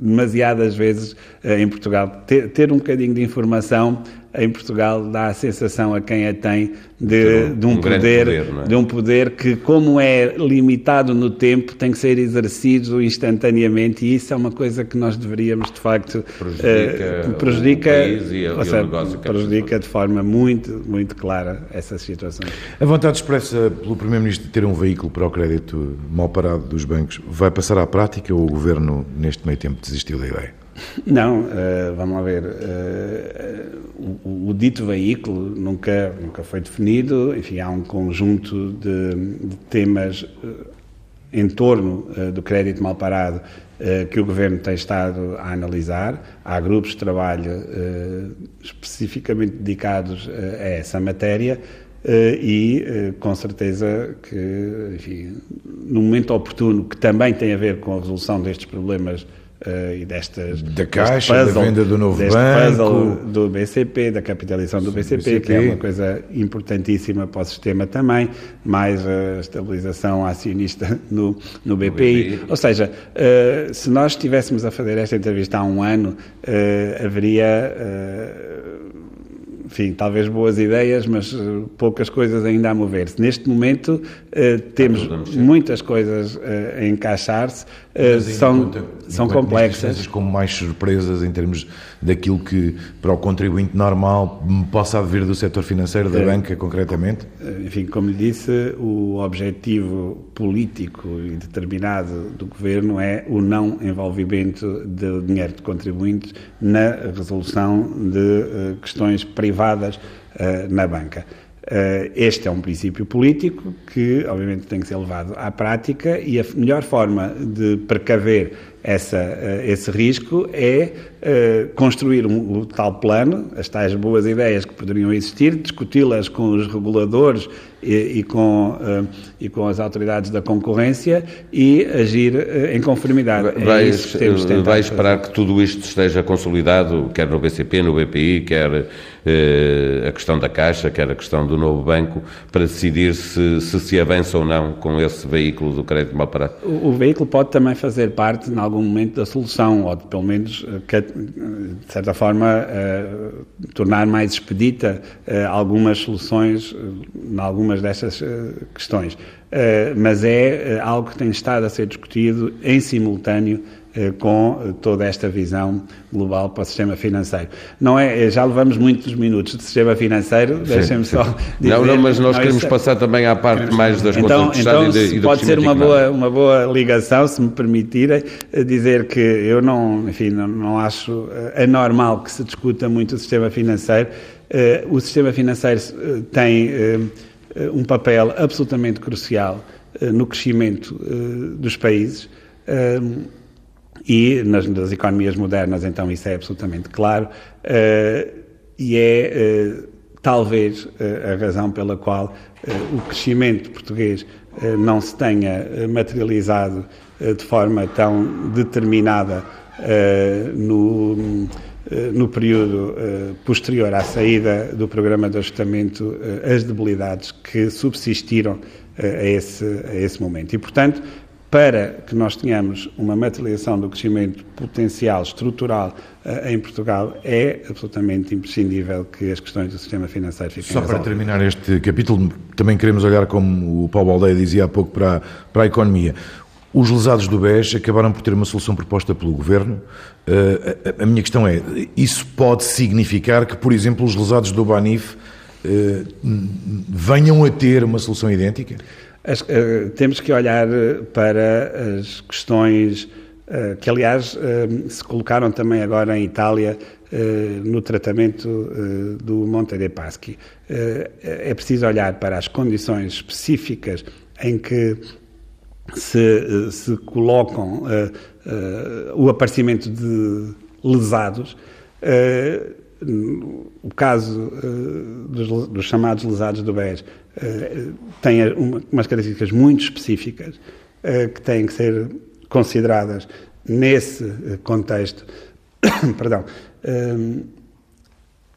demasiadas vezes uh, em Portugal. Ter, ter um bocadinho de informação em Portugal dá a sensação a quem a tem de, de um, um poder, poder é? de um poder que, como é limitado no tempo, tem que ser exercido instantaneamente e isso é uma coisa que nós deveríamos de facto prejudica, uh, prejudica o país e, o seja, que prejudica de forma muito muito clara essas situações. A vontade expressa pelo primeiro-ministro de ter um veículo para o crédito mal parado dos bancos vai passar à prática ou o governo neste meio tempo desistiu da ideia? Não, uh, vamos ver. Uh, o, o, dito veículo nunca, nunca foi definido. Enfim, há um conjunto de, de temas uh, em torno do crédito mal parado que o Governo tem estado a analisar. Há grupos de trabalho especificamente dedicados a essa matéria. e com certeza que, enfim, no momento oportuno, que também tem a ver com a resolução destes problemas uh, e destas da caixa, puzzle, da venda do novo banco, do BCP, da capitalização do BCP, BCP, que é uma coisa importantíssima para o sistema também, mais a estabilização acionista no, no BPI. BPI. Ou seja, uh, se nós estivéssemos a fazer esta entrevista há um ano, uh, haveria enfim, talvez boas ideias, mas poucas coisas ainda a mover-se. Neste momento uh, temos muitas coisas uh, a encaixar-se são, são complexas. com mais surpresas em termos daquilo que para o contribuinte normal possa vir do setor financeiro, da banca concretamente? Enfim, como lhe disse, o objetivo político e determinado do governo é o não envolvimento do dinheiro de contribuintes na resolução de questões privadas na banca. Eh, este é um princípio político que, obviamente, tem que ser levado à prática e a melhor forma de precaver essa, eh, esse risco é uh, construir um, o tal plano, as tais boas ideias que poderiam existir, discuti-las com os reguladores e, e com, e com as autoridades da concorrência e agir em conformidade. Vai, é vai esperar fazer. que tudo isto esteja consolidado, quer no BCP, no BPI, quer a questão da Caixa, quer a questão do novo banco, para decidir se se, se avança ou não com esse veículo do crédito mal parado? O, o veículo pode também fazer parte, em algum momento, da solução, ou de, pelo menos de certa forma, tornar mais expedita algumas soluções em algumas destas questões. mas é algo que tem estado a ser discutido em simultâneo com toda esta visão global para o sistema financeiro. Não é, já levamos muitos minutos de sistema financeiro, deixem-me só dizer... Não, não, mas nós não, queremos isso... passar também à parte mais das então, contas então, e, de, e pode ser uma boa, uma boa ligação, se me permitirem, dizer que eu não, enfim, não, não acho anormal que se discuta muito o sistema financeiro. O sistema financeiro tem um papel absolutamente crucial no crescimento dos países e nas, nas, economias modernas, então, isso é absolutamente claro, uh, e é uh, talvez uh, a razão pela qual o crescimento português não se tenha materializado de forma tão determinada no, no período posterior à saída do programa de ajustamento, as debilidades que subsistiram a esse, a esse momento. E, portanto, para que nós tenhamos uma materialização do crescimento potencial estrutural uh, em Portugal, é absolutamente imprescindível que as questões do sistema financeiro fiquem Só para terminar este capítulo, também queremos olhar, como o Paulo Aldeia dizia há pouco, para, para a economia. Os lesados do BES acabaram por ter uma solução proposta pelo Governo. Uh, a, minha questão é, isso pode significar que, por exemplo, os lesados do Banif uh, venham a ter uma solução idêntica? As, uh, temos que olhar eh, para as questões uh, que, aliás, uh, se colocaram também agora em Itália no tratamento do Monte dei Paschi. é preciso olhar para as condições específicas em que se, se colocam o aparecimento de lesados o caso dos, dos, chamados lesados do BES tem uma, umas características muito específicas uh, que têm que ser consideradas nesse contexto. Perdão.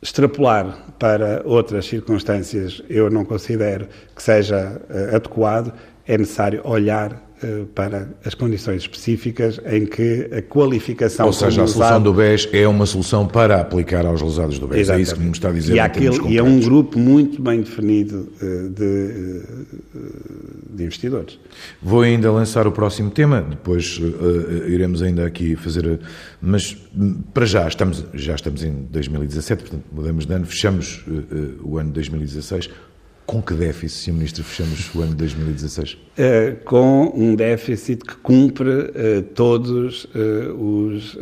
extrapolar para outras circunstâncias eu não considero que seja adequado. É necessário olhar eh, para as condições específicas em que a qualificação... Ou seja, a solução do BES é uma solução para aplicar aos lesados do BES, Exatamente. é isso que me está a dizer. E, aquele, e é um grupo muito bem definido eh, de, eh, de, investidores. Vou ainda lançar o próximo tema, depois uh, iremos ainda aqui fazer... Mas hum, para já, estamos, já estamos em 2017, portanto mudamos de ano, fechamos uh, uh, o ano 2016 com que déficit, Sr. Ministro, fechamos o ano de 2016? Uh, eh, com um déficit que cumpre uh, todos uh, os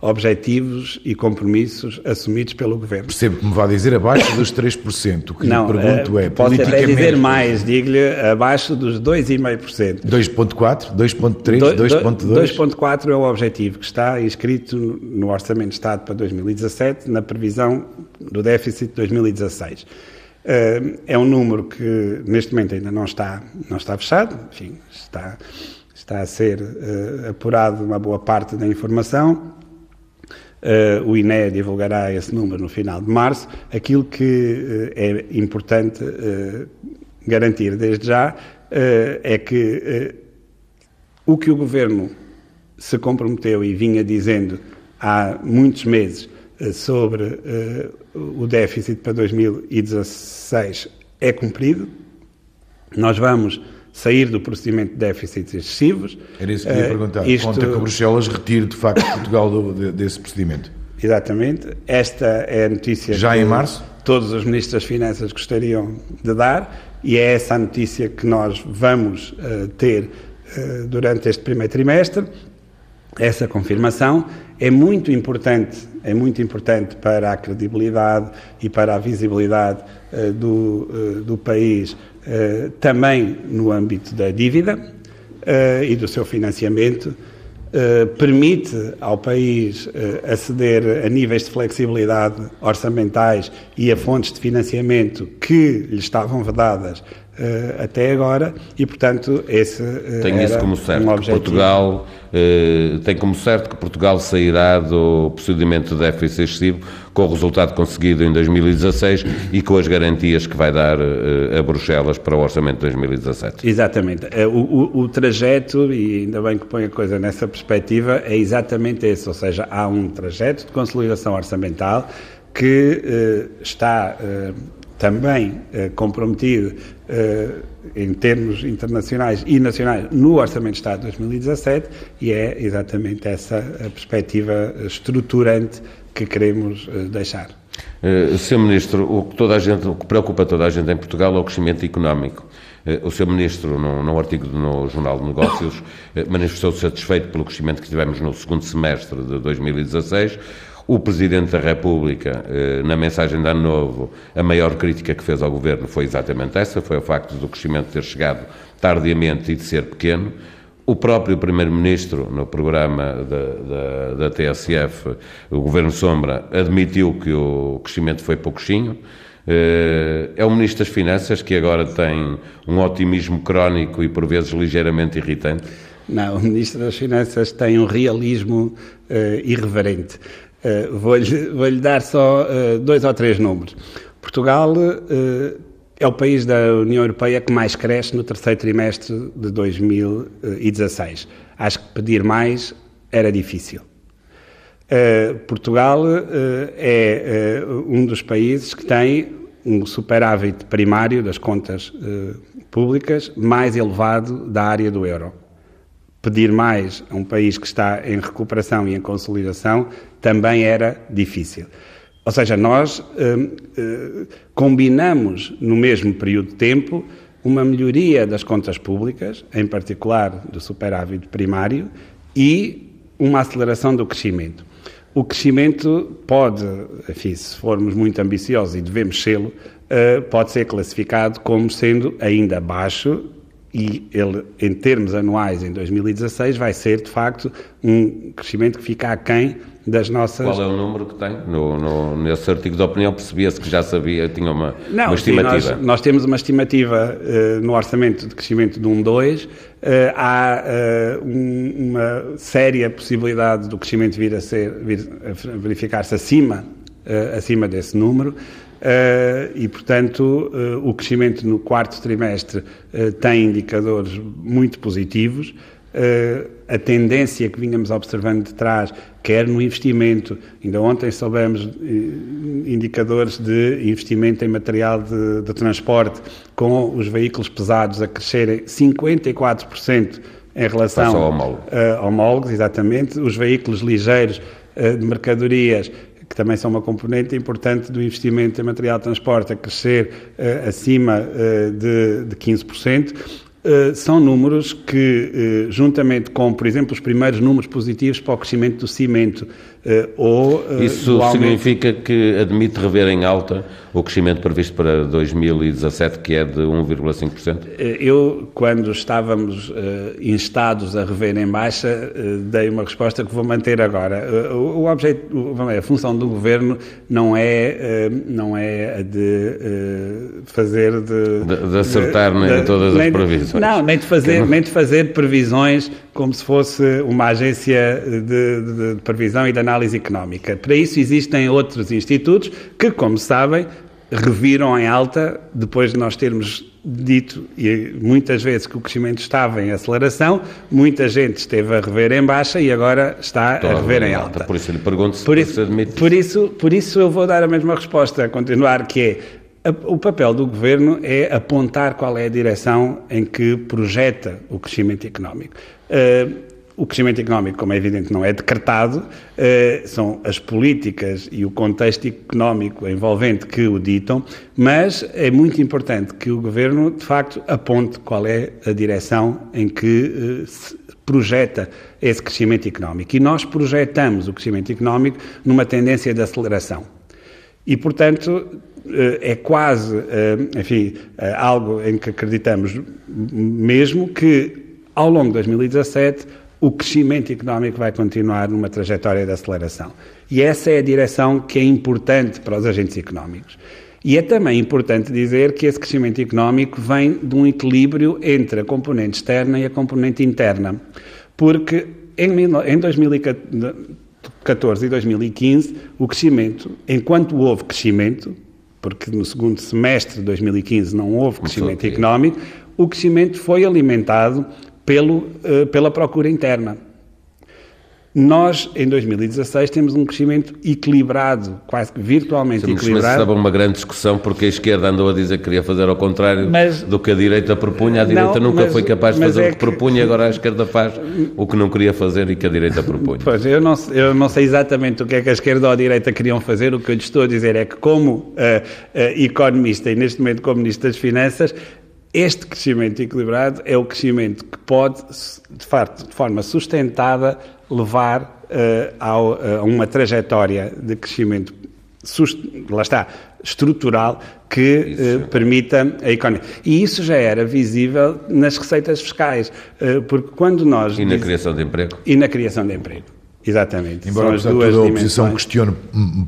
objetivos e compromissos assumidos pelo Governo. Percebo que me vai dizer abaixo dos 3%. O que Não, lhe pergunto é, posso até dizer mais, digo-lhe, abaixo dos 2,5%. 2,4%, 2,3%, 2,2%? 2,4% é o objetivo que está inscrito no Orçamento de Estado para 2017, na previsão do déficit de 2016. Uh, é um número que neste momento ainda não está, não está fechado, enfim, está, está a ser uh, apurado uma boa parte da informação. Uh, o INE divulgará esse número no final de março. Aquilo que é importante garantir desde já é que o que o Governo se comprometeu e vinha dizendo há muitos meses sobre uh, o déficit para 2016 é cumprido. Nós vamos sair do procedimento de déficits excessivos. Era isso que eu ia perguntar. Isto... Conta que Bruxelas retire, de facto, Portugal do, desse procedimento. Exatamente. Esta é a notícia Já em março? todos os ministros das Finanças gostariam de dar e é essa a notícia que nós vamos uh, ter uh, durante este primeiro trimestre. Essa confirmação é muito importante, é muito importante para a credibilidade e para a visibilidade uh, do, do país, também no âmbito da dívida e do seu financiamento Uh, permite ao país uh, aceder a níveis de flexibilidade orçamentais e a fontes de financiamento que lhe estavam vedadas uh, até agora e, portanto, esse tem isso como certo um Portugal tem como certo que Portugal sairá do procedimento de déficit excessivo com o resultado conseguido em 2016 e com as garantias que vai dar uh, a Bruxelas para o orçamento de 2017. Exatamente. Eh, o, o, o, trajeto, e ainda bem que põe a coisa nessa perspectiva, é exatamente esse, ou seja, há um trajeto de consolidação orçamental que uh, está também comprometido em termos internacionais e nacionais no Orçamento de Estado de 2017 e é exatamente essa a perspectiva estruturante que queremos uh, deixar. Uh, Sr. Ministro, o que, toda a gente, o que preocupa toda a gente em Portugal é o crescimento económico. Uh, o Sr. Ministro, num, num, artigo no Jornal de Negócios, uh, manifestou-se satisfeito pelo crescimento que tivemos no segundo semestre de 2016. O Presidente da República, na mensagem de Ano Novo, a maior crítica que fez ao Governo foi exatamente essa, foi o facto do crescimento ter chegado tardiamente e de ser pequeno. O próprio Primeiro-Ministro, no programa da, da, da, TSF, o Governo Sombra, admitiu que o crescimento foi pouquinho. Eh, é o Ministro das Finanças que agora tem um otimismo crónico e por vezes ligeiramente irritante? Não, o Ministro das Finanças tem um realismo uh, irreverente. Uh, Vou-lhe vou dar só uh, dois ou três números. Portugal é o país da União Europeia que mais cresce no terceiro trimestre de 2016. Acho que pedir mais era difícil. Portugal é um dos países que tem um superávit primário das contas públicas mais elevado da área do euro. Pedir mais a um país que está em recuperação e em consolidação também era difícil. Ou seja, nós uh, uh, combinamos no mesmo período de tempo uma melhoria das contas públicas, em particular do superávit primário, e uma aceleração do crescimento. O crescimento pode, enfim, se formos muito ambiciosos e devemos sê-lo, uh, pode ser classificado como sendo ainda baixo e ele, em termos anuais, em 2016, vai ser, de facto, um crescimento que fica aquém das nossas... Qual é o número que tem? No, no nesse artigo de opinião percebia-se que já sabia, tinha uma, Não, uma estimativa. Sim, nós, nós, temos uma estimativa uh, no orçamento de crescimento de 1,2. Uh, há uh, um, uma séria possibilidade do crescimento vir a, ser, vir a verificar-se acima, acima desse número. Uh, e, portanto, uh, o crescimento no quarto trimestre uh, tem indicadores muito positivos. a tendência que vínhamos observando de trás, quer no investimento, ainda ontem soubemos indicadores de investimento em material de, de transporte, com os veículos pesados a crescerem 54% em relação a homólogos, exatamente, os veículos ligeiros de mercadorias que também são uma componente importante do investimento em material de transporte, a crescer uh, acima uh, de, de 15%. Uh, são números que, uh, juntamente com, por exemplo, os primeiros números positivos para o crescimento do cimento, ou... Isso significa que admite rever em alta o crescimento previsto para 2017, que é de 1,5%? Eu, quando estávamos instados a rever em baixa, dei uma resposta que vou manter agora. O, objeto, a função do governo não é, não é a de fazer de, de, de acertar de, nem todas nem, as previsões. Não, nem de fazer, não... nem de fazer previsões como se fosse uma agência de, de previsão e de análise económica. Para isso existem outros institutos que, como sabem, reviram em alta, depois de nós termos dito e muitas vezes que o crescimento estava em aceleração, muita gente esteve a rever em baixa e agora está a rever em alta. alta. Por isso lhe pergunto se por isso, admite. Por isso, por isso eu vou dar a mesma resposta, a continuar, que é O papel do governo é apontar qual é a direção em que projeta o crescimento económico. O crescimento económico, como é evidente, não é decretado, são as políticas e o contexto económico envolvente que o ditam, mas é muito importante que o governo, de facto, aponte qual é a direção em que se projeta esse crescimento económico. E nós projetamos o crescimento económico numa tendência de aceleração. E, portanto, eh, é quase, eh, enfim, eh, algo em que acreditamos mesmo que, ao longo de 2017, o crescimento económico vai continuar numa trajetória de aceleração. E essa é a direção que é importante para os agentes económicos. E é também importante dizer que esse crescimento económico vem de um equilíbrio entre a componente externa e a componente interna. Porque em 2014 e 2015, o crescimento, enquanto houve crescimento, porque no segundo semestre de 2015 não houve crescimento económico, o crescimento foi alimentado pelo, uh, pela procura interna. Nós, em 2016, temos um crescimento equilibrado, quase que virtualmente Estamos equilibrado. Estava uma grande discussão porque a esquerda andou a dizer que queria fazer ao contrário mas, do que a direita propunha. A direita não, nunca mas, foi capaz de fazer é o que, que propunha, agora a esquerda faz o que não queria fazer e que a direita propunha. Pois, eu não, eu não sei exatamente o que é que a esquerda ou a direita queriam fazer. O que eu lhe estou a dizer é que, como uh, uh, economista e neste momento como Ministro das Finanças, este crescimento equilibrado é o crescimento que pode, de, facto, de forma sustentada, levar uh, ao, uh, a uma trajetória de crescimento, lá está, estrutural, que uh, permita a economia. E isso já era visível nas receitas fiscais, porque quando nós... E na diz... criação de emprego. E na criação de emprego. Exatamente. Embora São as duas a oposição questione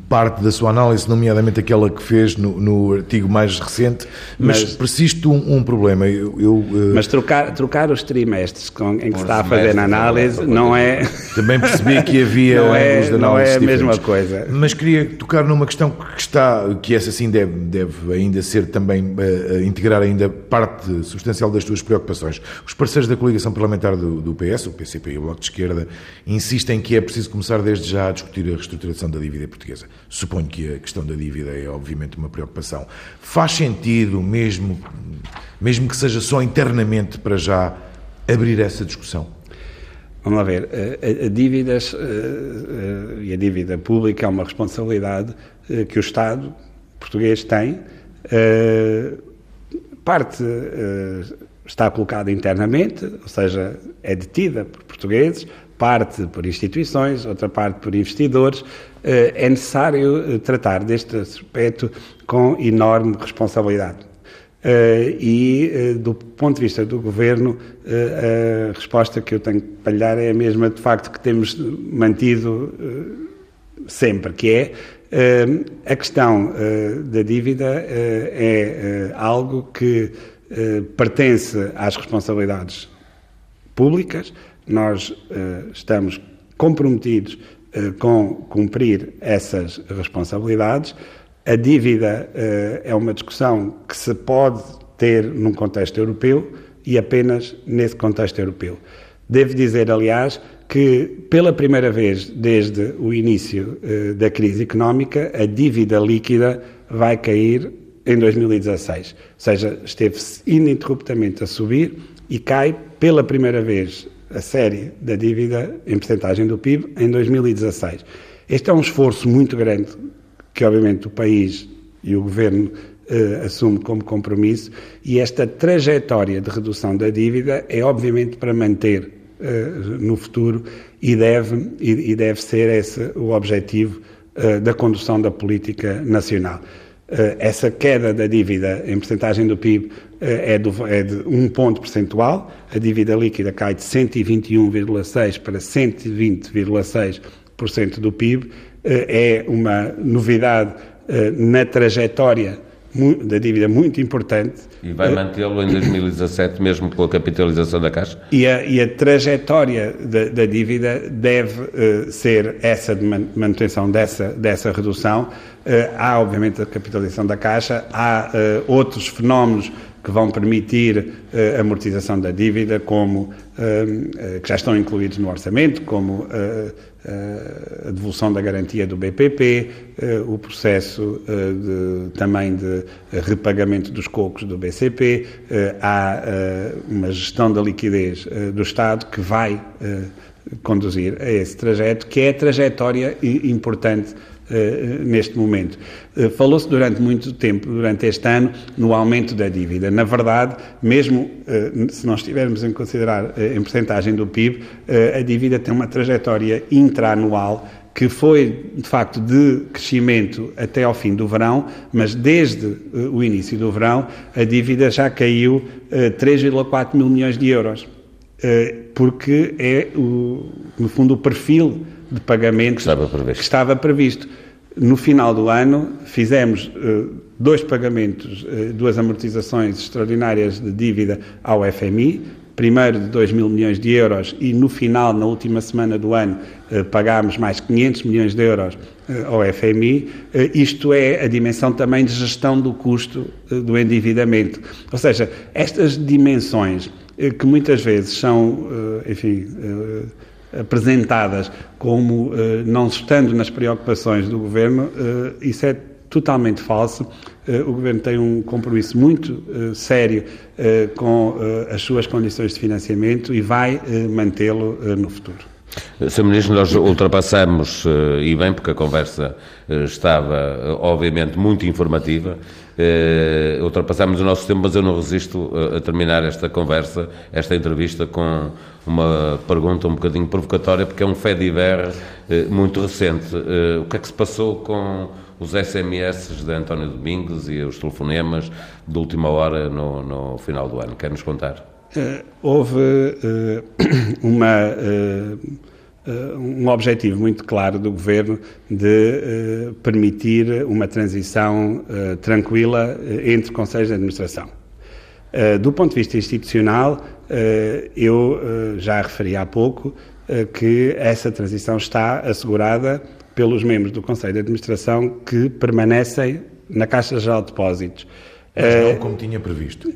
parte da sua análise, nomeadamente aquela que fez no, no artigo mais recente, mas, mas persiste um, um problema. Eu, eu, uh... Mas trocar, trocar os trimestres com, em que está a fazer a análise não é... Também percebi que havia não é, Não é a mesma coisa. Mas queria tocar numa questão que está, que essa sim deve, deve ainda ser também, uh, integrar ainda parte substancial das suas preocupações. Os parceiros da coligação parlamentar do, do PS, o PCP e o Bloco de Esquerda, insistem que é preciso começar desde já a discutir a reestruturação da dívida portuguesa. Suponho que a questão da dívida é obviamente uma preocupação. Faz sentido, mesmo, mesmo que seja só internamente para já, abrir essa discussão? Vamos lá ver, a, a dívidas a, a, e a dívida pública é uma responsabilidade eh, que o Estado português tem. Eh, parte eh, está colocada internamente, ou seja, é detida por portugueses, parte por instituições, outra parte por investidores, eh, é necessário eh, tratar deste aspecto com enorme responsabilidade. Eh, e, do ponto de vista do Governo, a resposta que eu tenho para lhe dar é a mesma, de facto, que temos mantido sempre, que é a questão da dívida é algo que pertence às responsabilidades públicas, nós uh, estamos comprometidos uh, com cumprir essas responsabilidades. A dívida uh, é uma discussão que se pode ter num contexto europeu e apenas nesse contexto europeu. Devo dizer, aliás, que pela primeira vez desde o início da crise económica, a dívida líquida vai cair em 2016. Ou seja, esteve ininterruptamente a subir e cai pela primeira vez a série da dívida em percentagem do PIB em 2016. Este é um esforço muito grande que, obviamente, o país e o governo eh, como compromisso e esta trajetória de redução da dívida é, obviamente, para manter eh, no futuro e deve, e, e deve ser esse o objetivo eh, da condução da política nacional. Eh, essa queda da dívida em percentagem do PIB eh, é, do, é de um ponto percentual, a dívida líquida cai de 121,6% para 120,6% do PIB, eh, é uma novidade na trajetória da dívida muito importante. E vai mantê-lo em 2017, mesmo com a capitalização da Caixa? E a, e a trajetória da, da, dívida deve uh, ser essa de manutenção dessa, dessa redução. Uh, há, obviamente, a capitalização da Caixa, há uh, outros fenómenos que vão permitir a amortização da dívida, como que já estão incluídos no orçamento, como a devolução da garantia do BPP, o processo de, também de repagamento dos cocos do BCP, há uma gestão da liquidez do Estado que vai conduzir a esse trajeto, que é a trajetória importante neste momento. Uh, Falou-se durante muito tempo, durante este ano, no aumento da dívida. Na verdade, mesmo uh, se nós estivermos a considerar em porcentagem do PIB, a dívida tem uma trajetória intraanual que foi, de facto, de crescimento até ao fim do verão, mas desde o início do verão a dívida já caiu 3,4 mil milhões de euros. Eh, porque é, o, no fundo, o perfil de pagamento que estava previsto. Que estava previsto. No final do ano, fizemos uh, dois pagamentos, uh, duas amortizações extraordinárias de dívida ao FMI, primeiro de 2 mil milhões de euros e no final, na última semana do ano, uh, pagámos mais 500 milhões de euros ao FMI. Isto é a dimensão também de gestão do custo do endividamento. Ou seja, estas dimensões eh, que muitas vezes são, eh, enfim, eh, apresentadas como não estando nas preocupações do governo, isso é totalmente falso. O governo tem um compromisso muito sério com as suas condições de financiamento e vai mantê-lo no futuro. Sr. Ministro, nós ultrapassamos, e bem, porque a conversa estava, obviamente, muito informativa, Uh, ultrapassamos o nosso tempo, mas eu não resisto a, a, terminar esta conversa, esta entrevista, com uma pergunta um bocadinho provocatória, porque é um fé de uh, muito recente. Uh, o que é que se passou com os SMS de António Domingos e os telefonemas de última hora no, no final do ano? Quer nos contar? houve uma um objetivo muito claro do governo de uh, permitir uma transição uh, tranquila entre conselhos de administração. do ponto de vista institucional, eu já referi há pouco que essa transição está assegurada pelos membros do Conselho de Administração que permanecem na Caixa Geral de Depósitos. Mas não como tinha previsto.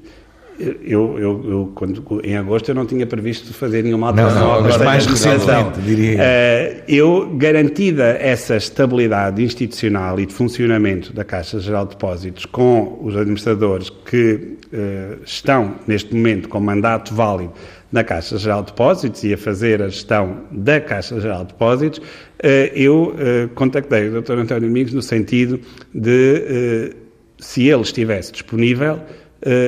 Eu, eu, eu, quando, em agosto eu não tinha previsto fazer nenhuma alteração não, não, mas mais recentemente, diria. Uh, eu, garantida essa estabilidade institucional e de funcionamento da Caixa Geral de Depósitos com os administradores que uh, estão neste momento com mandato válido na Caixa Geral de Depósitos e a fazer a gestão da Caixa Geral de Depósitos, uh, eu contactei o Dr. António Domingos no sentido de, se ele estivesse disponível,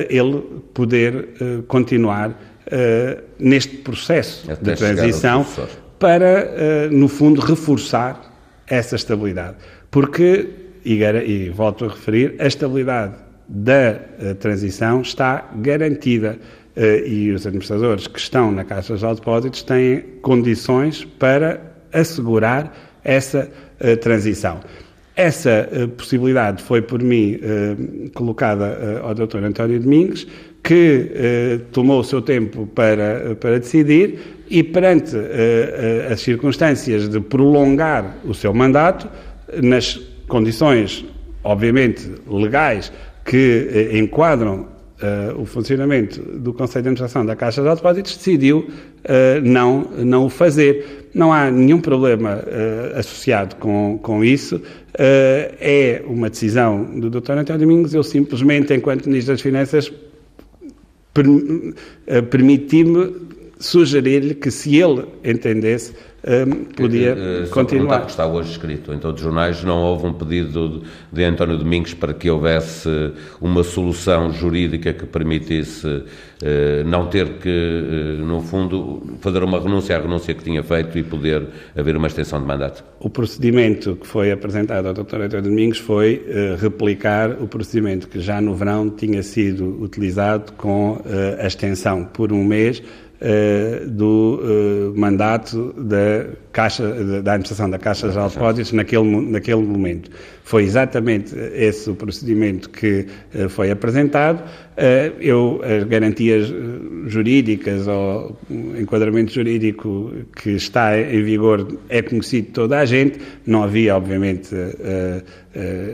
ele poder eh, continuar eh, neste processo Até de transição para, no fundo, reforçar essa estabilidade. Porque, e, e volto a referir, a estabilidade da transição está garantida e os administradores que estão na Caixa de Depósitos têm condições para assegurar essa transição. Essa uh, possibilidade foi por mim uh, colocada uh, ao Dr. António Domingos, que tomou o seu tempo para, para decidir e, perante as circunstâncias de prolongar o seu mandato, nas condições, obviamente, legais que enquadram Uh, o funcionamento do Conselho de Administração da Caixa de Depósitos, decidiu uh, não, não o fazer. Não há nenhum problema uh, associado com, com isso. é uma decisão do Dr. António Domingos. Eu simplesmente, enquanto Ministro das Finanças, per, permiti-me sugerir-lhe que, se ele entendesse um, podia uh, continuar. que está hoje escrito em todos os jornais, não houve um pedido de António Domingos para que houvesse uma solução jurídica que permitisse uh, não ter que, uh, no fundo, fazer uma renúncia à renúncia que tinha feito e poder haver uma extensão de mandato. O procedimento que foi apresentado ao Dr. António Domingos foi replicar o procedimento que já no verão tinha sido utilizado com a extensão por um mês uh, do uh, mandato da Caixa, da administração da Caixa Geral de Depósitos naquele, naquele momento. Foi exatamente esse o procedimento que uh, foi apresentado. eu, as garantias jurídicas ou o enquadramento jurídico que está em vigor é conhecido de toda a gente. Não havia, obviamente,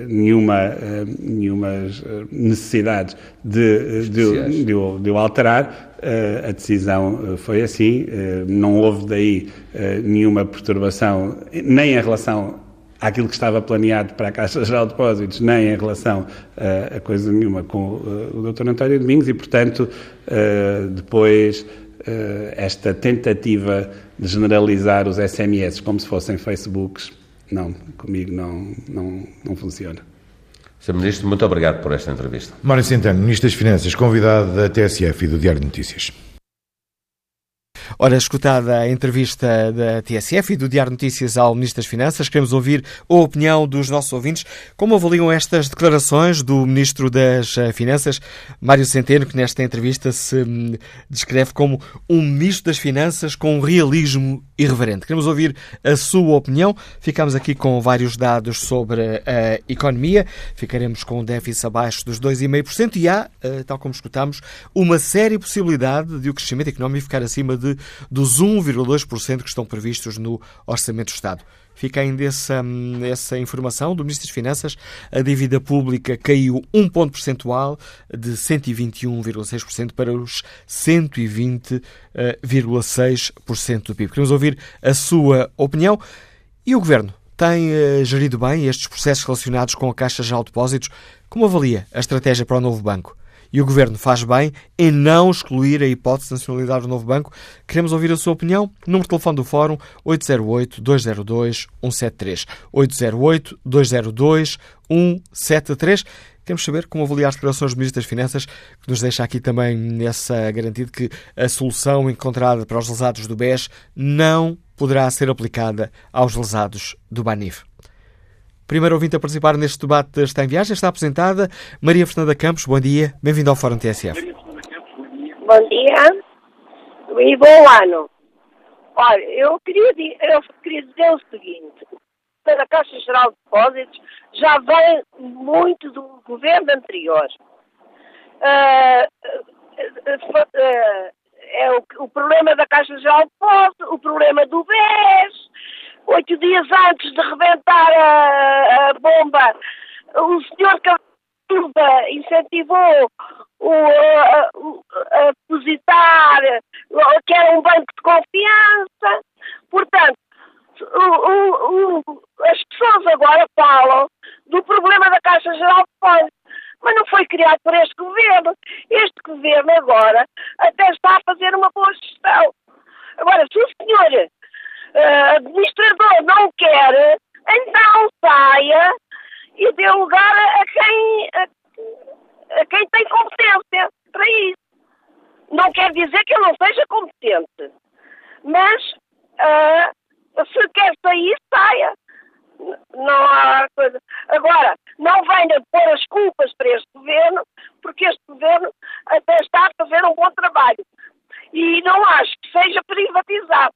nenhuma, nenhuma necessidade de, de, de o alterar, a decisão foi assim, não houve daí nenhuma perturbação, nem em relação àquilo que estava planeado para a Caixa Geral de Depósitos, nem em relação uh, a coisa nenhuma com uh, o Dr. António Domingos e, portanto, uh, depois esta tentativa de generalizar os SMS como se fossem Facebooks, não, comigo não, não, não funciona. Sr. Ministro, muito obrigado por esta entrevista. Mário Centeno, Ministro das Finanças, convidado da TSF e do Diário de Notícias. Ora, escutada a entrevista da TSF e do Diário Notícias ao Ministro das Finanças, queremos ouvir a opinião dos nossos ouvintes. Como avaliam estas declarações do Ministro das eh, Finanças, Mário Centeno, que nesta entrevista se hum, descreve como um Ministro das Finanças com realismo irreverente? Queremos ouvir a sua opinião. Ficamos aqui com vários dados sobre a economia. Ficaremos com um déficit abaixo dos 2,5% e há, eh, tal como escutamos, uma séria possibilidade de o crescimento económico ficar acima de dos 1,2% que estão previstos no Orçamento do Estado. Fica ainda essa, essa informação do Ministro das Finanças. A dívida pública caiu um ponto percentual de 121,6% para os 120,6% do PIB. Queremos ouvir a sua opinião. E o Governo tem uh, gerido bem estes processos relacionados com a Caixa Geral de Depósitos? Como avalia a estratégia para o novo banco? E o Governo faz bem em não excluir a hipótese de nacionalidade do novo banco. Queremos ouvir a sua opinião. Número de telefone do Fórum 808-202-173. 808-202-173. Queremos saber como avaliar as declarações do Ministro das Finanças, que nos deixa aqui também essa garantia de que a solução encontrada para os lesados do BES não poderá ser aplicada aos lesados do BANIF. Primeiro ouvinte a participar neste debate está em viagem, está apresentada Maria Fernanda Campos. Bom dia, bem-vindo ao Fórum TSF. Bom dia e bom ano. Olha, eu queria, eu queria dizer o seguinte: a Caixa Geral de Depósitos já vem muito do governo anterior. Uh, uh, uh, é o, o, problema da Caixa Geral de Depósitos, o problema do BES, oito dias antes de rebentar a, a bomba, o senhor Silva incentivou o, a, a, depositar, que era um banco de confiança. Portanto, o, o, as pessoas agora falam do problema da Caixa Geral de Depósitos, mas não foi criado por este governo. Este governo agora até está a fazer uma boa gestão. Agora, se o senhor uh, administrador não quer, então saia e dê lugar a quem, a, a quem tem competência para isso. Não quer dizer que ele não seja competente, mas uh, se quer sair, saia. Não há coisa. Agora, não venha pôr as culpas para este governo, porque este governo até está a fazer um bom trabalho. E não acho que seja privatizado.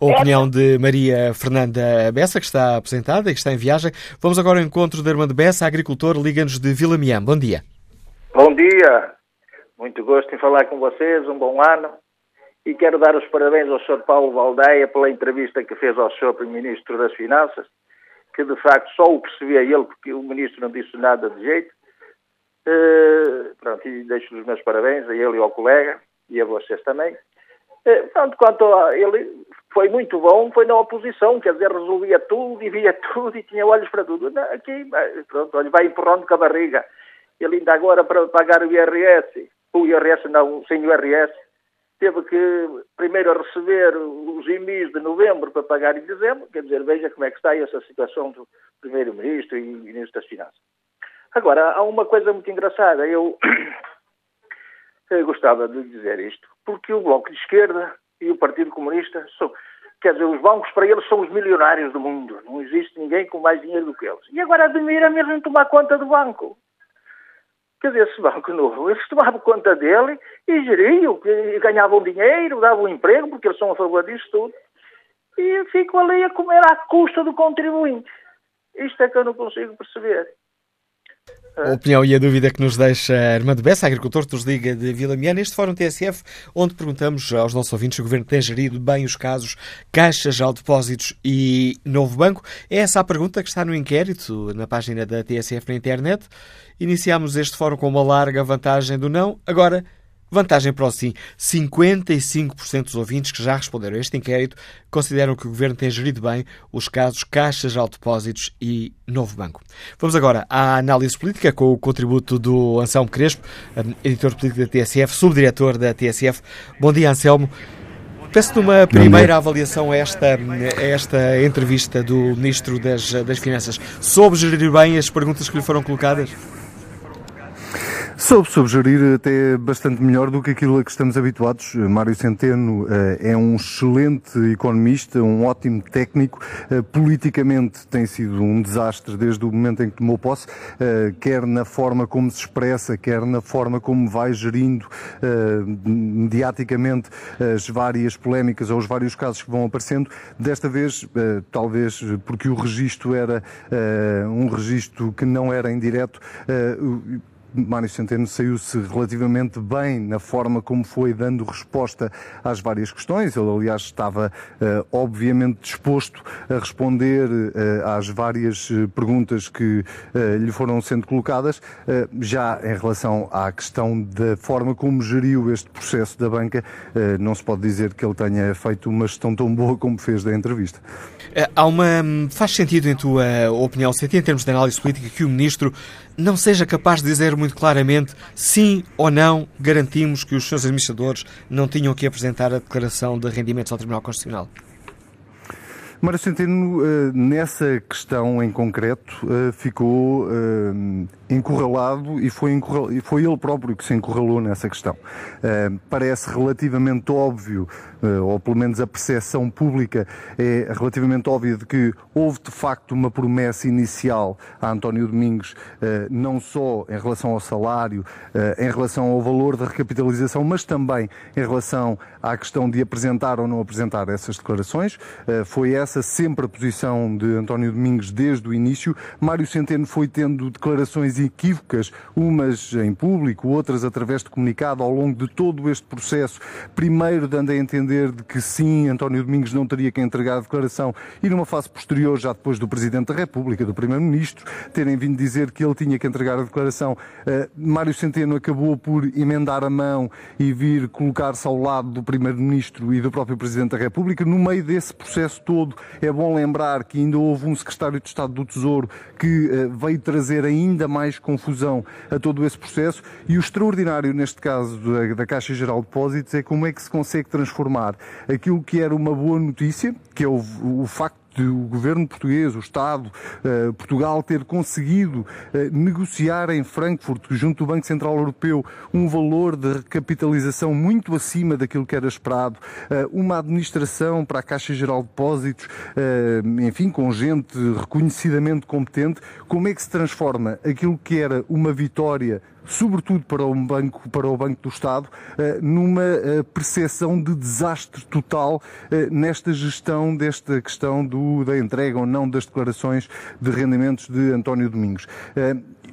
A opinião de Maria Fernanda Bessa, que está apresentada e que está em viagem. Vamos agora ao encontro de Armando Bessa, agricultor, liga-nos de Vila Miam. Bom dia. Bom dia. Muito gosto em falar com vocês, um bom ano. E quero dar os parabéns ao Sr. Paulo Valdeia pela entrevista que fez ao Sr. Ministro das Finanças, que de facto só o percebia ele, porque o Ministro não disse nada de jeito. Uh, pronto, e deixo os meus parabéns a ele e ao colega, e a vocês também. Uh, pronto, quanto a ele, foi muito bom, foi na oposição, quer dizer, resolvia tudo e via tudo e tinha olhos para tudo. Aqui, pronto, olha, vai empurrando com a barriga. Ele ainda agora para pagar o IRS, o IRS não, sem o IRS, teve que primeiro receber os IMIs de novembro para pagar em dezembro, quer dizer, veja como é que está essa situação do Primeiro-Ministro e Ministro das Finanças. Agora, há uma coisa muito engraçada, eu, eu gostava de dizer isto, porque o Bloco de Esquerda e o Partido Comunista são, quer dizer, os bancos para eles são os milionários do mundo. Não existe ninguém com mais dinheiro do que eles. E agora admira mesmo tomar conta do banco. Quer dizer, esse banco novo, eles tomavam conta dele e geriam, e ganhavam dinheiro, davam emprego, porque eles são a favor disso tudo. E ficam ali a comer à custa do contribuinte. Isto é que eu não consigo perceber. A opinião e a dúvida que nos deixa Armando Bessa, agricultor nos liga de Vila Miana, neste Fórum TSF, onde perguntamos aos nossos ouvintes se o Governo tem gerido bem os casos Caixas Depósitos e Novo Banco. É essa a pergunta que está no inquérito na página da TSF na internet. Iniciámos este fórum com uma larga vantagem do não. Agora, Vantagem para o sim. 55% dos ouvintes que já responderam a este inquérito consideram que o Governo tem gerido bem os casos Caixas ao Depósitos e Novo Banco. Vamos agora à análise política com o contributo do Anselmo Crespo, editor político da TSF, subdiretor da TSF. Bom dia, Anselmo. Peço-te uma primeira avaliação a esta, a esta entrevista do Ministro das, das Finanças. Soube gerir bem as perguntas que lhe foram colocadas? Soube, soube gerir até bastante melhor do que aquilo a que estamos habituados. Mário Centeno eh, é um excelente economista, um ótimo técnico. Eh, politicamente tem sido um desastre desde o momento em que tomou posse, eh, quer na forma como se expressa, quer na forma como vai gerindo mediaticamente as várias polémicas ou os vários casos que vão aparecendo. Desta vez, talvez porque o registro era um registro que não era indireto, Mário Centeno saiu-se relativamente bem na forma como foi dando resposta às várias questões. Ele, aliás, estava uh, obviamente disposto a responder uh, às várias eh, perguntas que uh, lhe foram sendo colocadas. já em relação à questão da forma como geriu este processo da banca, não se pode dizer que ele tenha feito uma gestão tão boa como fez da entrevista. Há uma. Hum, faz sentido, em tua opinião, sentido em termos de análise política, que o Ministro não seja capaz de dizer muito claramente sim ou não garantimos que os seus administradores não tinham que apresentar a declaração de rendimentos ao Tribunal Constitucional? Mário Centeno, eh, nessa questão em concreto, eh, ficou eh, encurralado e foi, encurral... e foi ele próprio que se encurralou nessa questão. Parece relativamente óbvio, ou pelo menos a percepção pública é relativamente óbvia de que houve de facto uma promessa inicial a António Domingos, não só em relação ao salário, em relação ao valor da recapitalização, mas também em relação à questão de apresentar ou não apresentar essas declarações. Foi essa sempre a posição de António Domingos desde o início. Mário Centeno foi tendo declarações equívocas, umas em público, outras através de comunicado ao longo de todo este processo. Primeiro dando a entender de que sim, António Domingos não teria que entregar a declaração e numa fase posterior, já depois do Presidente da República, do Primeiro-Ministro, terem vindo dizer que ele tinha que entregar a declaração. Uh, Mário Centeno acabou por emendar a mão e vir colocar-se ao lado do Primeiro-Ministro e do próprio Presidente da República. No meio desse processo todo, é bom lembrar que ainda houve um secretário de Estado do Tesouro que uh, veio trazer ainda mais confusão a todo esse processo e o extraordinário neste caso da, Caixa Geral de Depósitos é como é que se consegue transformar aquilo que era uma boa notícia, que é o facto o governo português, o Estado, uh, Portugal ter conseguido uh, negociar em Frankfurt, junto do Banco Central Europeu, um valor de recapitalização muito acima daquilo que era esperado, uh, uma administração para a Caixa Geral de Depósitos, enfim, com gente reconhecidamente competente, como é que se transforma aquilo que era uma vitória sobretudo para o Banco, para o banco do Estado, eh, numa eh, percepção de desastre total eh, nesta gestão desta questão do, da entrega ou não das declarações de rendimentos de António Domingos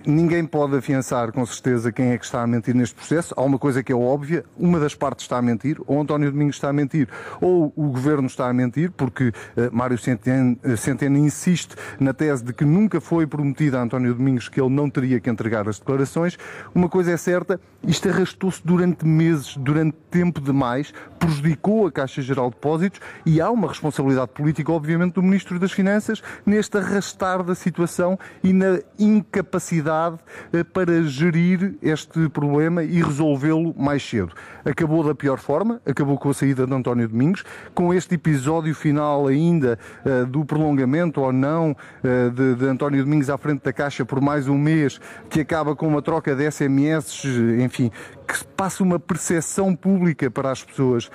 ninguém pode afiançar com certeza quem é que está a mentir neste processo. Há uma coisa que é óbvia, uma das partes está a mentir, ou António Domingos está a mentir, ou o Governo está a mentir, porque uh, Mário Centeno, uh, Centeno insiste na tese de que nunca foi prometido a António Domingos que ele não teria que entregar as declarações. Uma coisa é certa, isto arrastou-se durante meses, durante tempo demais, prejudicou a Caixa Geral de Depósitos e há uma responsabilidade política, obviamente, do Ministro das Finanças neste arrastar da situação e na incapacidade capacidade eh, para gerir este problema e resolvê-lo mais cedo. Acabou da pior forma, acabou com a saída de António Domingos, com este episódio final ainda eh, do prolongamento ou não eh, de, de António Domingos à frente da Caixa por mais um mês, que acaba com uma troca de SMS, enfim, que passa uma percepção pública para as pessoas,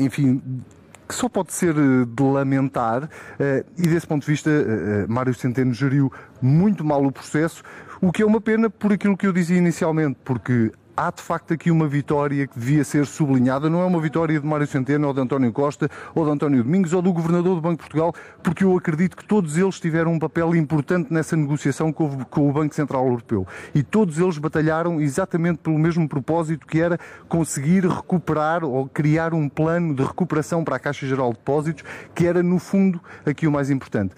enfim, que só pode ser eh, de lamentar, eh, e desse ponto de vista, eh, Mário Centeno geriu muito mal o processo, o que é uma pena por aquilo que eu dizia inicialmente, porque há de facto aqui uma vitória que devia ser sublinhada. Não é uma vitória de Mário Centeno ou de António Costa ou de António Domingos ou do Governador do Banco de Portugal, porque eu acredito que todos eles tiveram um papel importante nessa negociação com o Banco Central Europeu. E todos eles batalharam exatamente pelo mesmo propósito que era conseguir recuperar ou criar um plano de recuperação para a Caixa Geral de Depósitos, que era no fundo aqui o mais importante.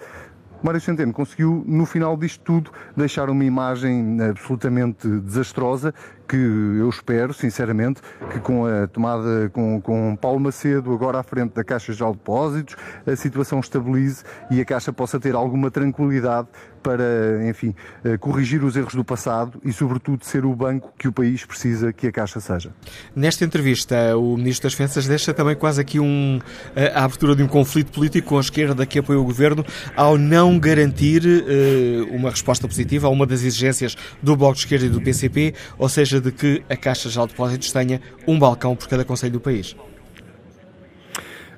Mário Centeno conseguiu, no final disto tudo, deixar uma imagem absolutamente desastrosa que eu espero, sinceramente, que com a tomada com, com Paulo Macedo agora à frente da Caixa de Depósitos, a situação estabilize e a Caixa possa ter alguma tranquilidade para, enfim, eh, corrigir os erros do passado e, sobretudo, ser o banco que o país precisa que a Caixa seja. Nesta entrevista, o Ministro das Finanças deixa também quase aqui um, eh, a abertura de um conflito político com a esquerda que apoia o Governo ao não garantir uh, uma resposta positiva a uma das exigências do Bloco de Esquerda e do PCP, ou seja, de que a Caixa Geral de Depósitos tenha um balcão por cada conselho do país.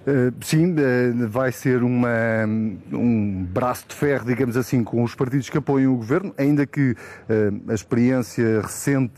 Eh, sim, uh, vai ser uma, um braço de ferro, digamos assim, com os partidos que apoiam o governo, ainda que uh, a experiência recente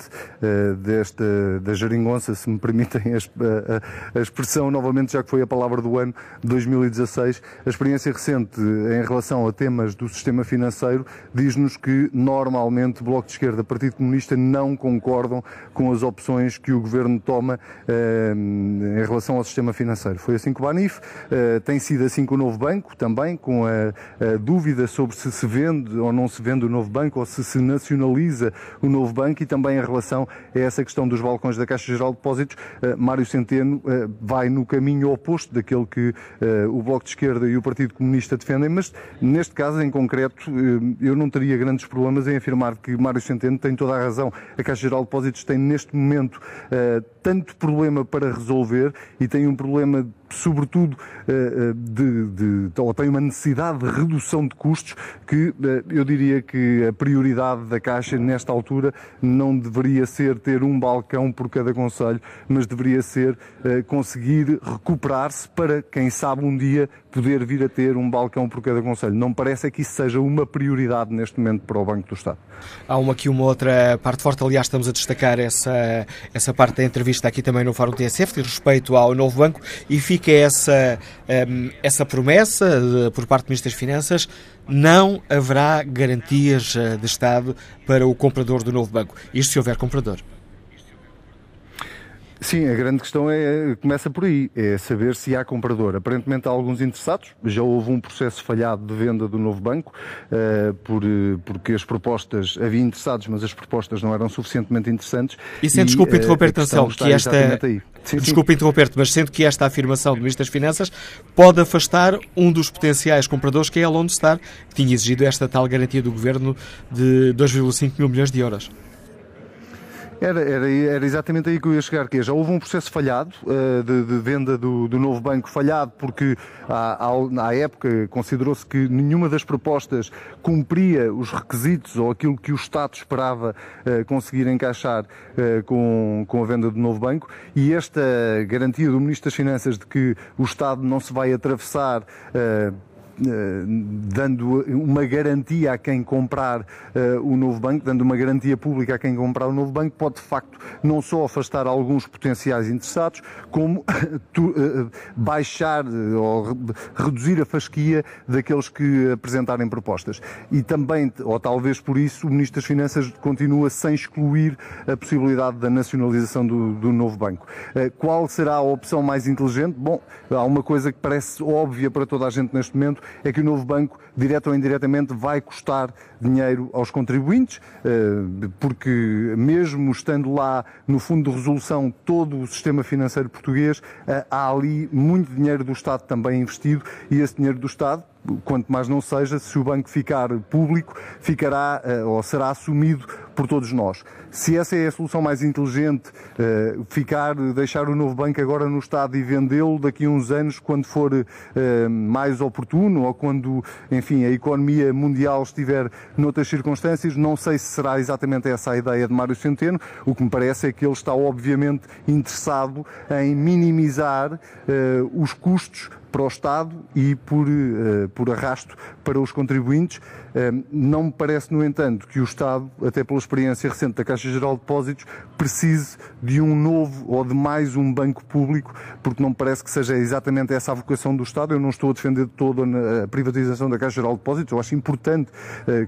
desta da geringonça, se me permitem a, a, expressão novamente, já que foi a palavra do ano 2016, a experiência recente em relação a temas do sistema financeiro diz-nos que normalmente Bloco de Esquerda, Partido Comunista não concordam com as opções que o governo toma em relação ao sistema financeiro. Foi assim que o Uh, tem sido assim com o novo banco também, com a, a, dúvida sobre se se vende ou não se vende o novo banco ou se se nacionaliza o novo banco e também em relação a essa questão dos balcões da Caixa Geral de Depósitos, uh, Mário Centeno uh, vai no caminho oposto daquele que o Bloco de Esquerda e o Partido Comunista defendem, mas neste caso em concreto eu não teria grandes problemas em afirmar que Mário Centeno tem toda a razão. A Caixa Geral de Depósitos tem neste momento tanto problema para resolver e tem um problema sobretudo eh, eh, de, de, ou tem uma necessidade de redução de custos que eh, eu diria que a prioridade da Caixa nesta altura não deveria ser ter um balcão por cada conselho, mas deveria ser conseguir recuperar-se para, quem sabe, um dia poder vir a ter um balcão por cada conselho. Não parece que isso seja uma prioridade neste momento para o Banco do Estado. Há uma aqui uma outra parte forte, aliás, estamos a destacar essa, essa parte da entrevista aqui também no Fórum TSF, de respeito ao novo banco, e fica essa, um, essa promessa de, por parte do Ministro das Finanças, não haverá garantias eh, de Estado para o comprador do novo banco. Isto se houver comprador. Sim, a grande questão é, começa por aí, é saber se há comprador. Aparentemente há alguns interessados, já houve um processo falhado de venda do novo banco, uh, por, porque as propostas, havia interessados, mas as propostas não eram suficientemente interessantes. E sem desculpa interromper, atenção, que esta... Sim, desculpa interromper-te, mas sendo que esta afirmação do Ministro das Finanças pode afastar um dos potenciais compradores, que é a Lone Star, que tinha exigido esta tal garantia do Governo de 2,5 mil milhões de euros. Era, era, era, exatamente aí que eu ia chegar, que é, já houve um processo falhado uh, de, de, venda do, do, novo banco, falhado porque à, à, época considerou-se que nenhuma das propostas cumpria os requisitos ou aquilo que o Estado esperava uh, conseguir encaixar uh, com, com a venda do novo banco. E esta garantia do Ministro das Finanças de que o Estado não se vai atravessar dando uma garantia a quem comprar uh, o novo banco, dando uma garantia pública a quem comprar o novo banco, pode de facto não só afastar alguns potenciais interessados, como uh, baixar ou reduzir a fasquia daqueles que apresentarem propostas. E também, ou talvez por isso, o Ministro das Finanças continua sem excluir a possibilidade da nacionalização do, do novo banco. Qual será a opção mais inteligente? Bom, há uma coisa que parece óbvia para toda a gente neste momento, é que o novo banco, direto ou indiretamente, vai custar dinheiro aos contribuintes, eh, porque mesmo estando lá no fundo de resolução todo o sistema financeiro português, eh, há ali muito dinheiro do Estado também investido e esse dinheiro do Estado, quanto mais não seja, se o banco ficar público, ficará eh, ou será assumido por todos nós. Se essa é a solução mais inteligente, eh, ficar, deixar o novo banco agora no Estado e vendê-lo daqui a uns anos, quando for eh, mais oportuno ou quando, enfim, a economia mundial estiver noutras circunstâncias, não sei se será exatamente essa a ideia de Mário Centeno. O que me parece é que ele está, obviamente, interessado em minimizar os custos para o Estado e por, por arrasto para os contribuintes. Não me parece, no entanto, que o Estado, até pela experiência recente da Caixa Geral de Depósitos, precise de um novo ou de mais um banco público, porque não me parece que seja exatamente essa a vocação do Estado. Eu não estou a defender toda a privatização da Caixa Geral de Depósitos. Eu acho importante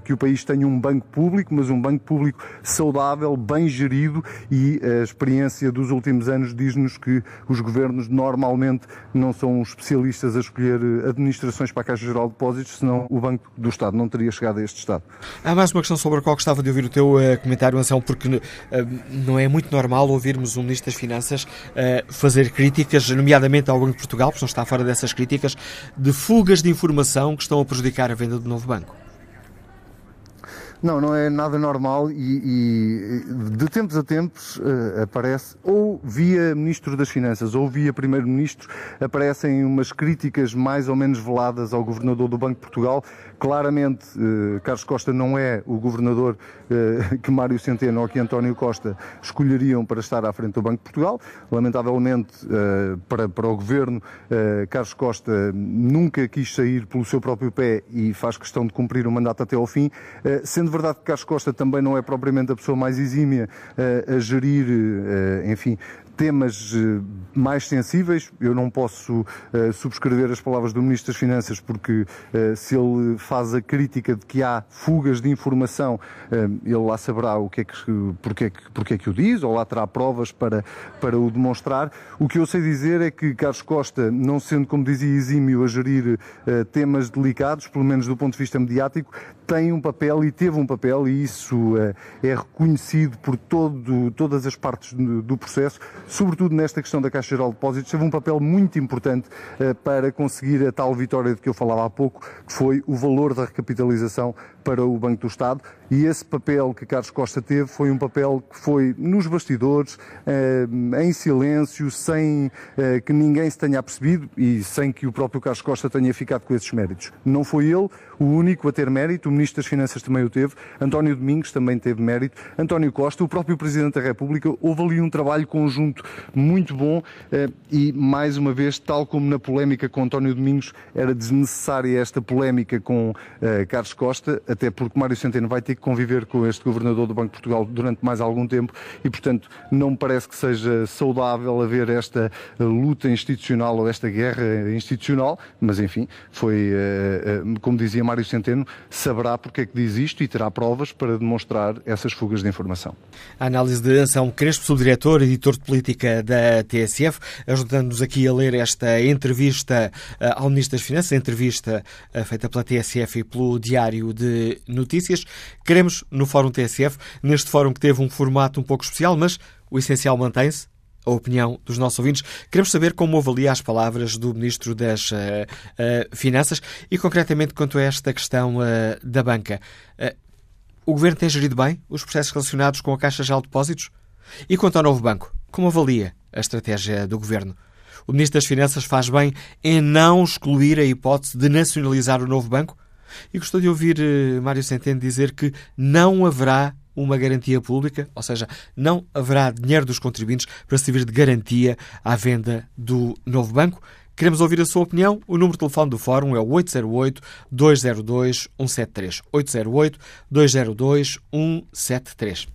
que o país tenha um banco público, mas um banco público saudável, bem gerido e a experiência dos últimos anos diz-nos que os governos normalmente não são especialistas a escolher administrações para a Caixa Geral de Depósitos, senão o Banco do Estado não teria chegado a este estado. Há mais uma questão sobre a qual gostava de ouvir o teu uh, comentário, Anselmo, porque uh, não é muito normal ouvirmos um Ministro das Finanças uh, fazer críticas, nomeadamente ao Banco de Portugal, porque não está fora dessas críticas, de fugas de informação que estão a prejudicar a venda do novo banco. Não, não é nada normal e, e de tempos a tempos uh, aparece, ou via Ministro das Finanças ou via Primeiro-Ministro, aparecem umas críticas mais ou menos veladas ao Governador do Banco de Portugal. Claramente, uh, Carlos Costa não é o Governador uh, que Mário Centeno ou que António Costa escolheriam para estar à frente do Banco de Portugal. Lamentavelmente, para, para o Governo, Carlos Costa nunca quis sair pelo seu próprio pé e faz questão de cumprir o mandato até ao fim, sendo verdade que Carlos Costa também não é propriamente a pessoa mais exímia a gerir, enfim, temas eh, mais sensíveis. Eu não posso uh, subscrever as palavras do Ministro das Finanças porque uh, se ele faz a crítica de que há fugas de informação, ele lá saberá o que é que, porque, é que, porque é que o diz, ou lá terá provas para, para o demonstrar. O que eu sei dizer é que Carlos Costa, não sendo, como dizia, exímio a gerir temas delicados, pelo menos do ponto de vista mediático, tem um papel e teve um papel, e isso é reconhecido por todo, todas as partes do processo, sobretudo nesta questão da Caixa Geral de Depósitos, teve um papel muito importante uh, para conseguir a tal vitória de que eu falava há pouco, que foi o valor da recapitalização para o Banco do Estado. E esse papel que Carlos Costa teve foi um papel que foi nos bastidores, uh, em silêncio, sem uh, que ninguém se tenha percebido e sem que o próprio Carlos Costa tenha ficado com esses méritos. Não foi ele o único a ter mérito, o Ministro das Finanças também o teve, António Domingos também teve mérito, António Costa, o próprio Presidente da República, houve ali um trabalho conjunto muito bom eh, e, mais uma vez, tal como na polémica com António Domingos, era desnecessária esta polémica com eh, Carlos Costa, até porque Mário Centeno vai ter que conviver com este Governador do Banco de Portugal durante mais algum tempo e, portanto, não me parece que seja saudável haver esta eh, luta institucional ou esta guerra institucional, mas, enfim, foi, como dizia Mário Centeno, saberá porque é que diz isto e terá provas para demonstrar essas fugas de informação. A análise de Anselmo Crespo, subdiretor, editor de política da TSF, ajudando-nos aqui a ler esta entrevista eh, ao Ministro das Finanças, entrevista eh, feita pela TSF e pelo Diário de Notícias. Queremos, no Fórum TSF, neste fórum que teve um formato um pouco especial, mas o essencial mantém-se, a opinião dos nossos ouvintes. Queremos saber como avalia as palavras do Ministro das uh, uh, Finanças e, concretamente, quanto a esta questão uh, da banca. o Governo tem gerido bem os processos relacionados com a Caixa de Depósitos? E quanto ao novo banco? Como avalia a estratégia do governo? O Ministro das Finanças faz bem em não excluir a hipótese de nacionalizar o novo banco? E gostou de ouvir Mário Centeno dizer que não haverá uma garantia pública, ou seja, não haverá dinheiro dos contribuintes para servir de garantia à venda do novo banco. Queremos ouvir a sua opinião. O número de telefone do Fórum é o 808-202-173. 808-202-173.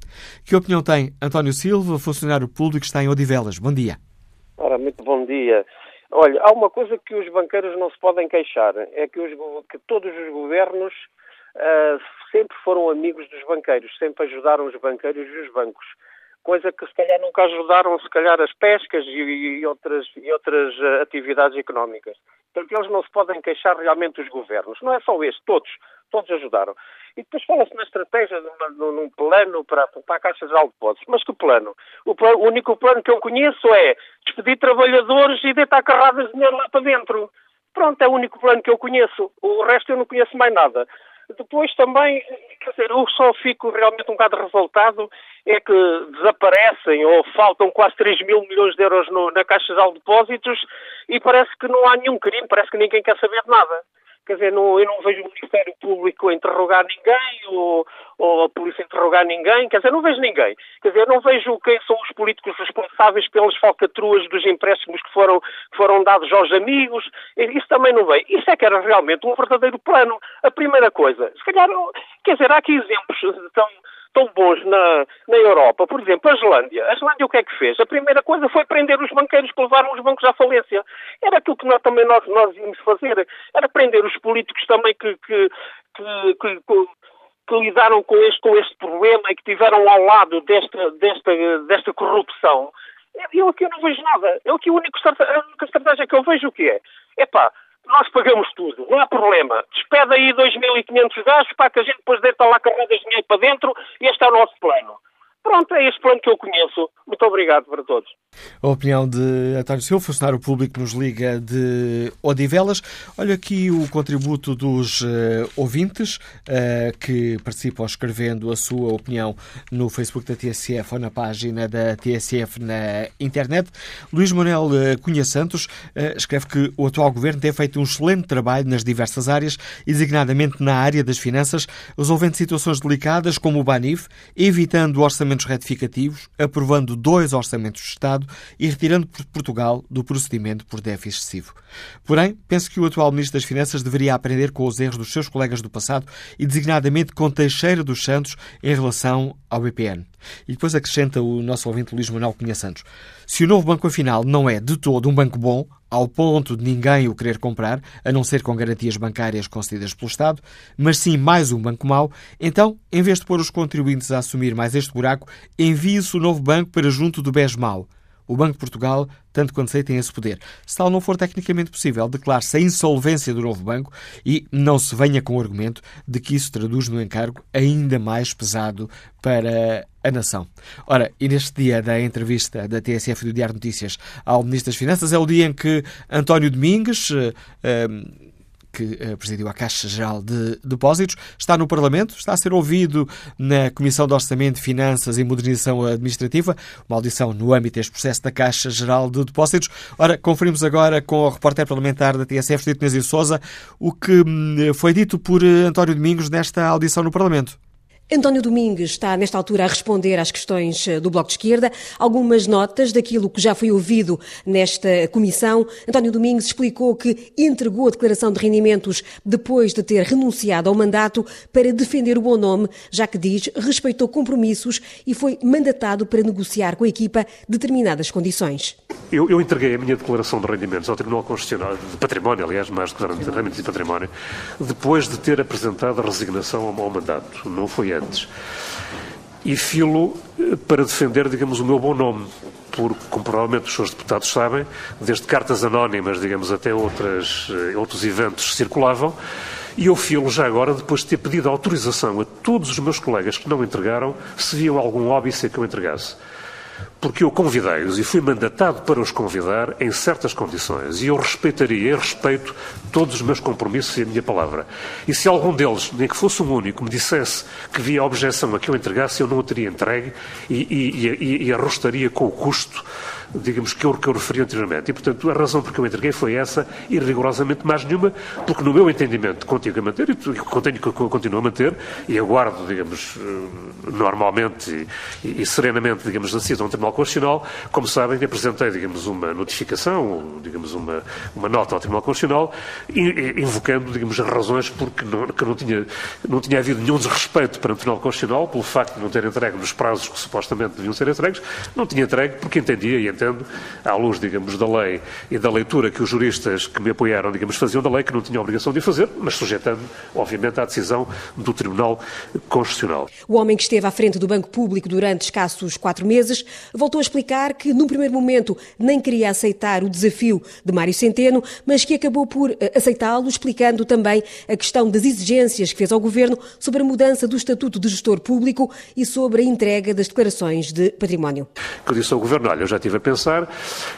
Que opinião tem António Silva, funcionário público que está em Odivelas? Bom dia. Ora, muito bom dia. Olha, há uma coisa que os banqueiros não se podem queixar, é que, os, que todos os governos uh, sempre foram amigos dos banqueiros, sempre ajudaram os banqueiros e os bancos coisa que se calhar nunca ajudaram, se calhar, as pescas e, e outras, e outras uh, atividades económicas. Portanto, eles não se podem queixar realmente dos governos. Não é só este, todos, todos ajudaram. E depois fala-se na estratégia, numa, num plano para, para a Caixa de Depósitos. Mas que plano? O, plano? o único plano que eu conheço é despedir trabalhadores e deitar carradas de dinheiro lá para dentro. Pronto, é o único plano que eu conheço. O resto eu não conheço mais nada. Depois também, quer dizer, eu só fico realmente um bocado revoltado é que desaparecem ou faltam quase 3 mil milhões de euros no, na Caixa de Depósitos e parece que não há nenhum crime, parece que ninguém quer saber de nada. Quer dizer, não, eu não vejo o Ministério Público interrogar ninguém ou, ou a polícia interrogar ninguém. Quer dizer, não vejo ninguém. Quer dizer, não vejo quem são os políticos responsáveis pelas falcatruas dos empréstimos que foram, que foram dados aos amigos. Isso também não veio. Isso é que era realmente um verdadeiro plano. A primeira coisa. Se calhar, quer dizer, há aqui exemplos tão tão bons na, na Europa. Por exemplo, a Islândia. A Islândia o que é que fez? A primeira coisa foi prender os banqueiros que levaram os bancos à falência. Era aquilo que nós, também nós, nós íamos fazer. Era prender os políticos também que, que, que, que que lidaram com este, com este problema e que tiveram ao lado desta, desta, desta corrupção, eu aqui não vejo nada. Eu aqui a única estratégia que eu vejo o que é? Epá, nós pagamos tudo, não há problema. Despede aí 2.500 gajos para que a gente depois deita lá carregas de dinheiro para dentro e este é o nosso plano. Pronto, é este plano que eu conheço. Muito obrigado para todos. A opinião de António Silva, funcionário público nos liga de Odivelas. Olha aqui o contributo dos uh, ouvintes uh, que participam escrevendo a sua opinião no Facebook da TSF ou na página da TSF na internet. Luís Manuel uh, Cunha Santos escreve que o atual governo tem feito um excelente trabalho nas diversas áreas, designadamente na área das finanças, resolvendo situações delicadas como o BANIF, evitando orçamentos retificativos, aprovando dois orçamentos de Estado e retirando Portugal do procedimento por déficit excessivo. Porém, penso que o atual Ministro das Finanças deveria aprender com os erros dos seus colegas do passado e designadamente com Teixeira dos Santos em relação ao BPN. E depois acrescenta o nosso ouvinte Luís Manuel Cunha Santos. Se o novo banco afinal não é de todo um banco bom, ao ponto de ninguém o querer comprar, a não ser com garantias bancárias concedidas pelo Estado, mas sim mais um banco mau, então, em vez de pôr os contribuintes a assumir mais este buraco, envie-se o novo banco para junto do BES mau. O Banco de Portugal, tanto quanto sei, tem esse poder. Se tal não for tecnicamente possível, declare-se a insolvência do novo banco e não se venha com o argumento de que isso traduz no encargo ainda mais pesado para a nação. Ora, e neste dia da entrevista da TSF do Diário Notícias ao Ministro das Finanças é o dia em que António Domingues. Uh, uh, que eh, presidiu a Caixa Geral de Depósitos, está no Parlamento, está a ser ouvido na Comissão de Orçamento, Finanças e Modernização Administrativa, uma audição no âmbito deste processo da Caixa Geral de Depósitos. Ora, conferimos agora com o repórter parlamentar da TSF, Dito Nezir Souza, o que hum, foi dito por eh, António Domingos nesta audição no Parlamento. António Domingues está, nesta altura, a responder às questões eh, do Bloco de Esquerda, algumas notas daquilo que já foi ouvido nesta comissão. António Domingues explicou que entregou a declaração de rendimentos depois de ter renunciado ao mandato para defender o bom nome, já que diz respeitou compromissos e foi mandatado para negociar com a equipa determinadas condições. Eu, eu entreguei a minha declaração de rendimentos ao Tribunal Constitucional, de património, aliás, mais que de rendimentos de património, depois de ter apresentado a resignação ao, ao mandato. Não foi antes. E filo eh, para defender, digamos, o meu bom nome, porque, como provavelmente os senhores deputados sabem, desde cartas anónimas, digamos, até outras, eh, outros eventos circulavam, e eu filo já agora, depois de ter pedido autorização a todos os meus colegas que não entregaram, se viam algum óbice que eu entregasse porque eu convidei-os e fui mandatado para os convidar em certas condições e eu respeitaria e respeito todos os meus compromissos e a minha palavra. E se algum deles, nem que fosse um único, me dissesse que via objeção a que eu entregasse, eu não o teria entregue e, e, e, e arrostaria com o custo digamos, que eu, que eu referi anteriormente. E, portanto, a razão por que eu entreguei foi essa e rigorosamente mais nenhuma, porque no meu entendimento continuo a manter, e continuo, continuo a manter, e aguardo, digamos, eh, normalmente e, e serenamente, digamos, a decisão do Tribunal Constitucional, como sabem, apresentei, digamos, uma notificação, digamos, uma, uma nota ao Tribunal Constitucional, invocando, digamos, razões porque não, que não tinha, não tinha havido nenhum desrespeito para o Tribunal Constitucional, pelo facto de não ter entregue nos prazos que supostamente deviam ser entregues, não tinha entregue porque entendia e entendo, à luz, digamos, da lei e da leitura que os juristas que me apoiaram, digamos, faziam da lei, que não tinham obrigação de fazer, mas sujeitando, obviamente, à decisão do Tribunal Constitucional. O homem que esteve à frente do Banco Público durante escassos quatro meses voltou a explicar que, num primeiro momento, nem queria aceitar o desafio de Mário Centeno, mas que acabou por eh, aceitá-lo, explicando também a questão das exigências que fez ao Governo sobre a mudança do Estatuto de Gestor Público e sobre a entrega das declarações de património. Que eu disse ao Governo, olha, eu já tive a pensar,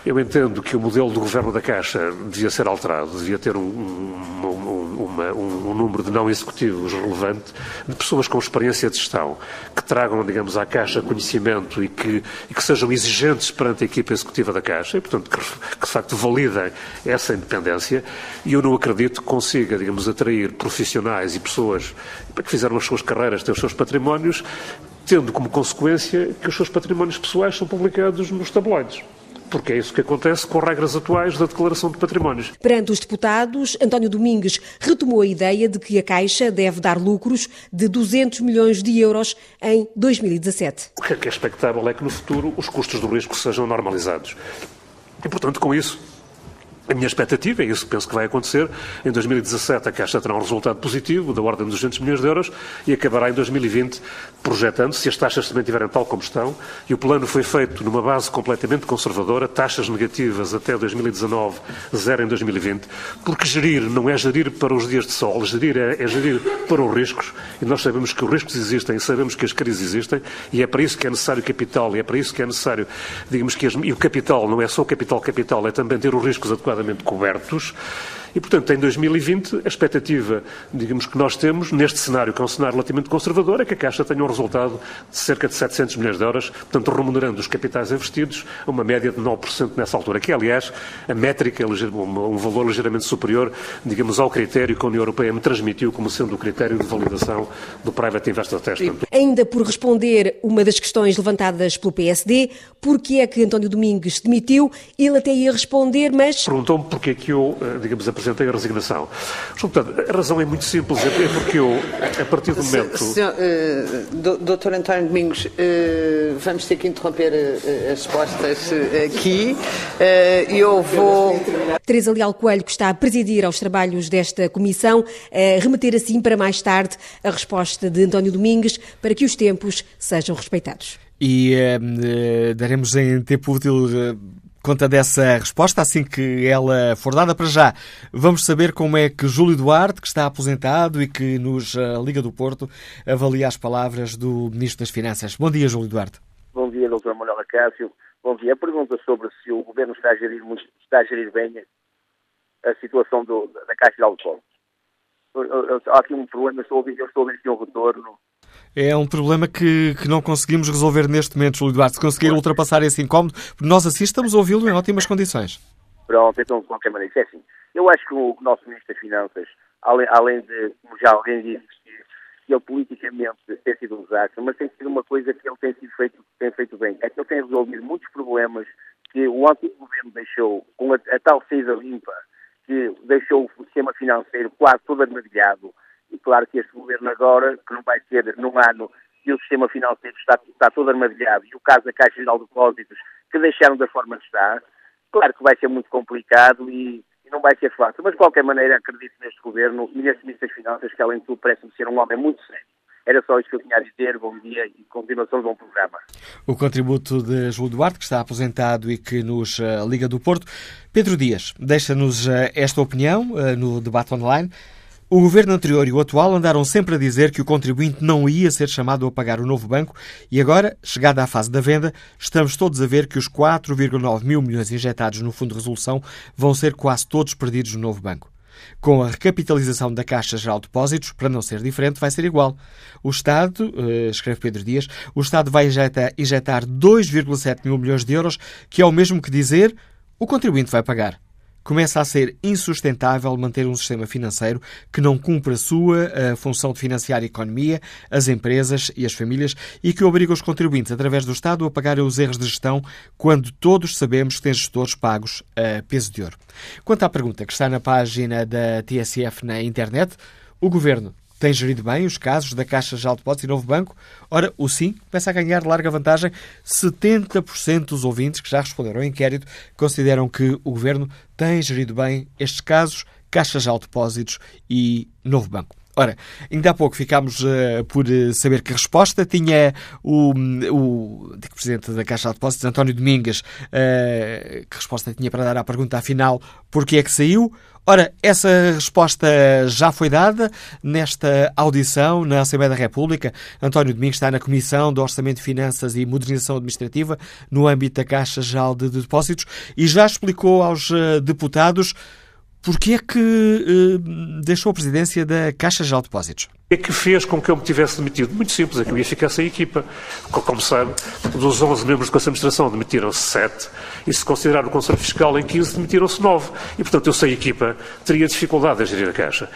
eu entendo que o modelo do Governo da Caixa devia ser alterado, devia ter um, um, uma, um, um número de não executivos relevante, de pessoas com experiência de gestão, que tragam, digamos, à Caixa conhecimento e que, e que se sejam exigentes perante a equipa executiva da Caixa e, portanto, que, que de facto validem essa independência. E eu não acredito que consiga, digamos, atrair profissionais e pessoas que fizeram as suas carreiras, têm os seus patrimónios, tendo como consequência que os seus patrimónios pessoais são publicados nos tabloides porque é isso que acontece com regras atuais da declaração de patrimónios. Perante os deputados, António Domingues retomou a ideia de que a Caixa deve dar lucros de 200 milhões de euros em 2017. O que é, que é expectável é que no futuro os custos do risco sejam normalizados. E, portanto, com isso, a minha expectativa, e isso penso que vai acontecer, em 2017 a Caixa terá um resultado positivo, da ordem de 200 milhões de euros, e acabará em 2020 projetando, se as taxas também estiverem tal como estão, e o plano foi feito numa base completamente conservadora, taxas negativas até 2019, zero em 2020, porque gerir não é gerir para os dias de sol, gerir é, é gerir para os riscos, e nós sabemos que os riscos existem, sabemos que as crises existem, e é para isso que é necessário capital, e é para isso que é necessário, digamos que, as, e o capital não é só o capital capital, é também ter os riscos adequadamente cobertos e, portanto, em 2020, a expectativa, digamos, que nós temos, neste cenário, que é um cenário relativamente conservador, é que a Caixa tenha um resultado de cerca de 700 milhões de euros, portanto, remunerando os capitais investidos a uma média de 9% nessa altura, que, aliás, a métrica é um valor ligeiramente superior, digamos, ao critério que a União Europeia me transmitiu como sendo o critério de validação do Private Investor Test. Ainda por responder uma das questões levantadas pelo PSD, porque é que António Domingues demitiu, ele até ia responder, mas... Perguntou-me porque é que eu, eh, digamos, apresentei apresentei a resignação. Portanto, a razão é muito simples, é porque eu, a partir do momento... Senhor, uh, doutor António Domingos, uh, vamos ter que interromper uh, as respostas aqui. eu vou... Teresa Leal Coelho, que está a presidir aos trabalhos desta comissão, remeter assim para mais tarde a resposta de António Domingues para que os tempos sejam respeitados. E daremos em tempo útil conta dessa resposta assim que ela for dada para já. Vamos saber como é que Júlio Duarte, que está aposentado e que nos uh, Liga do Porto, avalia as palavras do Ministro das Finanças. Bom dia, Júlio Duarte. Bom dia, Dr. Manuel Acácio. Bom dia. A pergunta sobre se o Governo está a gerir, está a gerir bem a situação do, da Caixa de Alto Há aqui um problema, eu estou eu estou a ouvir aqui um retorno é um problema que, que não conseguimos resolver neste momento, Júlio Duarte. Se conseguir ultrapassar esse incómodo, nós assim estamos a ouvi-lo em ótimas condições. Pronto, então, de qualquer maneira, é assim. Eu acho que o nosso Ministro das Finanças, além, além de, como já alguém disse, que ele politicamente tem sido usado, mas tem sido uma coisa que ele tem, sido feito, tem feito bem. É que ele tem resolvido muitos problemas que o antigo governo deixou, com a, a tal saída limpa, que deixou o sistema financeiro quase todo armadilhado, e claro que este governo agora, que não vai ser num ano que o sistema financeiro está, está todo armadilhado, e o caso da Caixa Geral de Depósitos, que deixaram da forma que está, claro que vai ser muito complicado e, e, não vai ser fácil. Mas, de qualquer maneira, acredito neste governo e neste Ministro das Finanças, que, além de tudo, parece-me ser um homem muito sério. Era só isso que eu tinha a dizer. Bom dia e continuação de bom programa. O contributo de João Duarte, que está aposentado e que nos uh, Liga do Porto. Pedro Dias, deixa-nos uh, esta opinião uh, no debate online. O governo anterior e o atual andaram sempre a dizer que o contribuinte não ia ser chamado a pagar o novo banco e agora, chegada à fase da venda, estamos todos a ver que os 4,9 mil milhões injetados no Fundo de Resolução vão ser quase todos perdidos no novo banco. Com a recapitalização da Caixa Geral de Depósitos, para não ser diferente, vai ser igual. O Estado, eh, escreve Pedro Dias, o Estado vai injetar 2,7 mil milhões de euros, que é o mesmo que dizer o contribuinte vai pagar começa a ser insustentável manter um sistema financeiro que não cumpre a sua a função de financiar a economia, as empresas e as famílias e que obriga os contribuintes, através do Estado, a pagarem os erros de gestão quando todos sabemos que tem gestores pagos a peso de ouro. Quanto à pergunta que está na página da TSF na internet, o Governo tem gerido bem os casos da Caixa de Depósitos e Novo Banco? Ora, o sim começa a ganhar larga vantagem. 70% dos ouvintes que já responderam ao inquérito consideram que o Governo tem gerido bem estes casos, Caixa de Depósitos e Novo Banco. Ora, ainda há pouco ficámos uh, por uh, saber que resposta tinha o, o Presidente da Caixa de Depósitos, António Domingues, uh, que resposta tinha para dar à pergunta afinal, porquê é que saiu? Ora, essa resposta já foi dada nesta audição na Assembleia da República. António Domingos está na Comissão do Orçamento de Finanças e Modernização Administrativa no âmbito da Caixa Geral de Depósitos e já explicou aos eh, deputados porque é que eh, deixou a presidência da Caixa Geral de Depósitos. É que fez com que eu me tivesse demitido? Muito simples, é que eu ia ficar sem equipa. Como sabe, dos 11 membros do Conselho de Administração demitiram-se 7 e se considerar o Conselho Fiscal em 15 demitiram-se 9. E, portanto, eu sem equipa teria dificuldade em gerir a Caixa.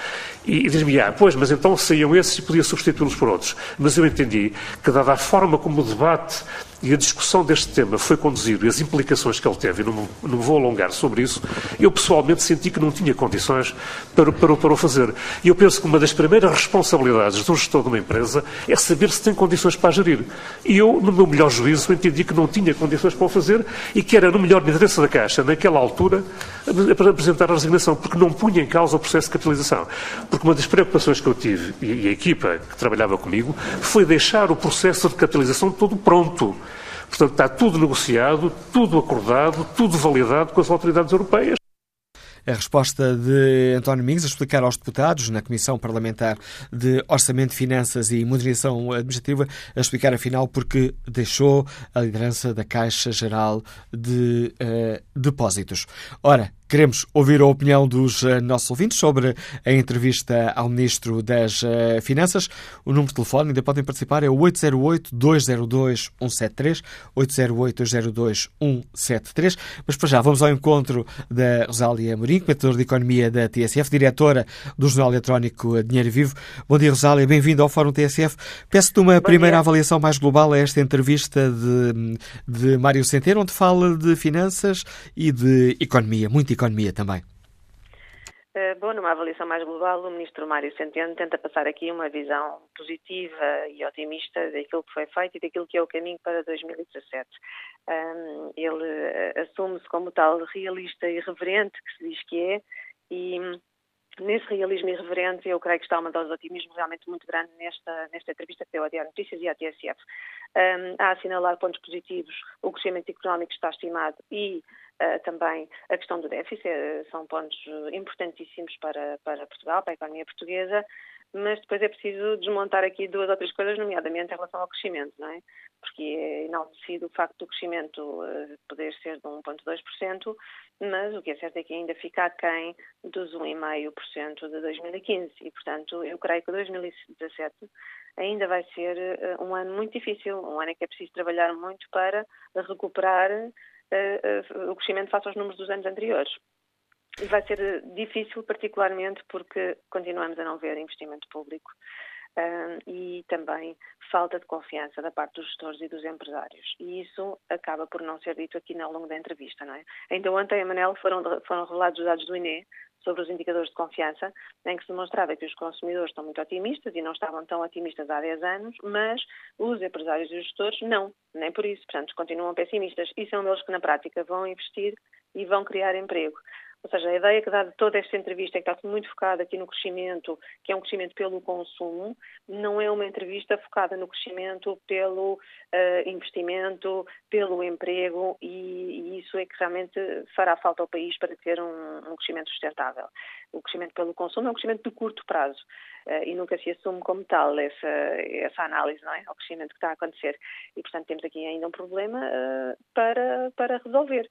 E, e diz-me, ah, pois, mas então saíam esses e podia substituí-los por outros. Mas eu entendi que, dada a forma como o debate e a discussão deste tema foi conduzido e as implicações que ele teve, e não, não vou alongar sobre isso, eu pessoalmente senti que não tinha condições para, para, para o fazer. E eu penso que uma das primeiras responsabilidades do gestor de uma empresa é saber se tem condições para gerir. E eu, no meu melhor juízo, entendi que não tinha condições para o fazer e que era no melhor interesse da Caixa, naquela altura, para apresentar a resignação, porque não punha em causa o processo de capitalização. Porque uma das preocupações que eu tive, e a equipa que trabalhava comigo, foi deixar o processo de capitalização todo pronto. Portanto, está tudo negociado, tudo acordado, tudo validado com as autoridades europeias. A resposta de António Mingos a explicar aos deputados na Comissão Parlamentar de Orçamento, Finanças e Modernização Administrativa, a explicar afinal porque deixou a liderança da Caixa Geral de uh, Depósitos. Ora, Queremos ouvir a opinião dos uh, nossos ouvintes sobre a entrevista ao Ministro das uh, Finanças. O número de telefone ainda podem participar é o 808-202-173, 808-202-173. Mas para já vamos ao encontro da Rosália Mourinho, comentadora de Economia da TSF, diretora do Jornal Eletrónico Dinheiro Vivo. Bom dia, Rosália, bem-vindo ao Fórum TSF. Peço-te uma Bom primeira dia. avaliação mais global a esta entrevista de, de Mário Centeno, onde fala de finanças e de economia, muito economia também. Uh, bom, numa avaliação mais global, o Ministro Mário Centeno tenta passar aqui uma visão positiva e otimista daquilo que foi feito e daquilo que é o caminho para 2017. Um, ele uh, assume-se como tal realista e reverente, que se diz que é, e nesse realismo irreverente, eu creio que está uma dose de otimismo realmente muito grande nesta, nesta entrevista que deu à Diário Notícias e à TSF. Um, a assinalar pontos positivos, o crescimento económico está estimado e Uh, também a questão do déficit, uh, são pontos importantíssimos para, para Portugal, para a economia portuguesa, mas depois é preciso desmontar aqui duas ou três coisas, nomeadamente em relação ao crescimento, não é? Porque é enaltecido o facto do crescimento uh, poder ser de 1,2%, mas o que é certo é que ainda fica aquém dos 1,5% de 2015 e, portanto, eu creio que 2017 ainda vai ser um ano muito difícil, um ano em que é preciso trabalhar muito para recuperar o crescimento face aos números dos anos anteriores. E vai ser difícil, particularmente porque continuamos a não ver investimento público uh, e também falta de confiança da parte dos gestores e dos empresários. E isso acaba por não ser dito aqui ao longo da entrevista, não é? Ainda ontem, a Manel, foram, foram revelados os dados do INE sobre os indicadores de confiança, em que se demonstrava que os consumidores estão muito otimistas e não estavam tão otimistas há 10 anos, mas os empresários e os gestores não, nem por isso. Portanto, continuam pessimistas e são eles que, na prática, vão investir e vão criar emprego. Ou seja, a ideia que dá de toda esta entrevista, é que está muito focada aqui no crescimento, que é um crescimento pelo consumo, não é uma entrevista focada no crescimento pelo uh, investimento, pelo emprego, e, e, isso é que realmente fará falta ao país para ter um, um, crescimento sustentável. O crescimento pelo consumo é um crescimento de curto prazo. Uh, e nunca se assume como tal essa, essa análise, não é? Ao crescimento que está a acontecer. E, portanto, temos aqui ainda um problema uh, para, para resolver.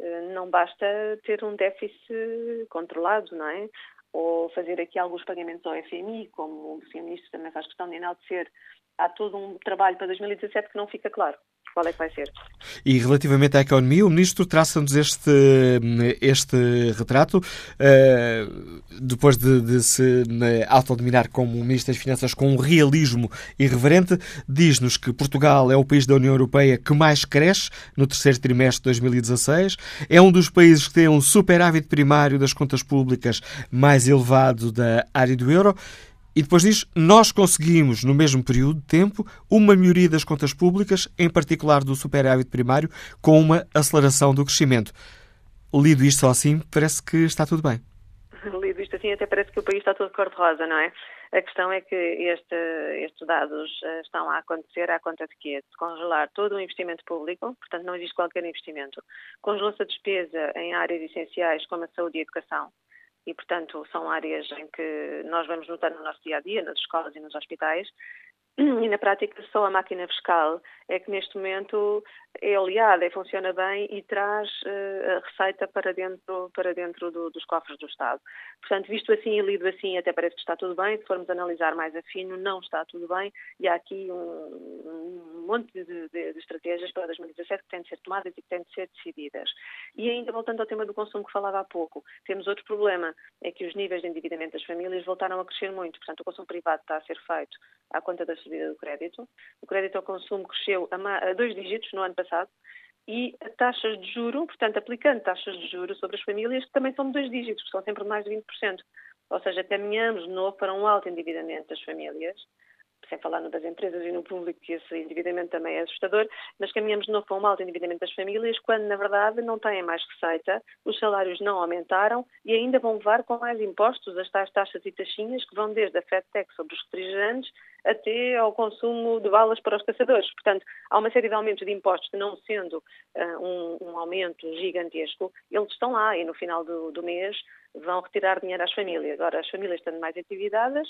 Eh, não basta ter um déficit controlado, não é? Ou fazer aqui alguns pagamentos ao FMI, como o Sr. Ministro também faz questão de enaltecer. Há todo um trabalho para 2017 que não fica claro qual é que vai ser. E relativamente à economia, o Ministro traça-nos este, este retrato, uh, depois de, de se autodominar como Ministro das Finanças com um realismo irreverente, diz-nos que Portugal é o país da União Europeia que mais cresce no terceiro trimestre de 2016, é um dos países que tem um superávit primário das contas públicas mais elevado da área do euro e depois diz: Nós conseguimos, no mesmo período de tempo, uma melhoria das contas públicas, em particular do superávit primário, com uma aceleração do crescimento. Lido isto só assim, parece que está tudo bem. Lido isto assim, até parece que o país está todo cor-de-rosa, não é? A questão é que este, estes dados eh, estão a acontecer à conta de quê? De congelar todo o investimento público, portanto não existe qualquer investimento. Congelou-se a despesa em áreas essenciais como a saúde e a educação, e, portanto, são áreas em que nós vamos notar no nosso dia a dia, nas escolas e nos hospitais, e na prática só a máquina fiscal é que neste momento é aliada e funciona bem e traz uh, a receita para dentro, para dentro do, dos cofres do Estado. Portanto, visto assim e lido assim, até parece que está tudo bem. Se formos analisar mais afino, não está tudo bem e há aqui um, um monte de, de, de, estratégias para 2017 que têm de ser tomadas e que têm de ser decididas. E ainda voltando ao tema do consumo que falava há pouco, temos outro problema, é que os níveis de endividamento das famílias voltaram a crescer muito. Portanto, o consumo privado está a ser feito à conta da subida do crédito. O crédito ao consumo cresceu a, a dois dígitos no ano passado e taxas de juro, portanto, aplicando taxas de juro sobre as famílias, que também são de dois dígitos, que são sempre mais de 20%. Ou seja, caminhamos de novo para um alto endividamento das famílias, sem falar no das empresas e no público, que esse endividamento também é assustador, mas caminhamos de novo para um alto endividamento das famílias, quando na verdade não têm mais receita, os salários não aumentaram e ainda vão levar com mais impostos as tais taxas e taxinhas que vão desde a FedTech sobre os refrigerantes até ao consumo de balas para os caçadores. Portanto, há uma série de aumentos de impostos que, não sendo uh, um, um, aumento gigantesco, eles estão lá e no final do, do mês vão retirar dinheiro às famílias. Ora, as famílias estando mais atividades,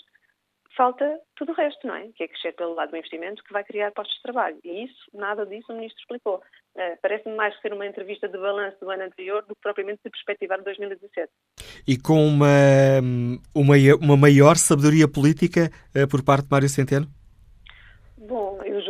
falta tudo o resto, não é? Que é crescer pelo lado do investimento que vai criar postos de trabalho. E isso, nada disso o Ministro explicou. Uh, Parece-me mais ser uma entrevista de balanço do ano anterior do que propriamente de perspectivar 2017. E com uma, uma, uma maior sabedoria política uh, por parte de Mário Centeno? Bom, eu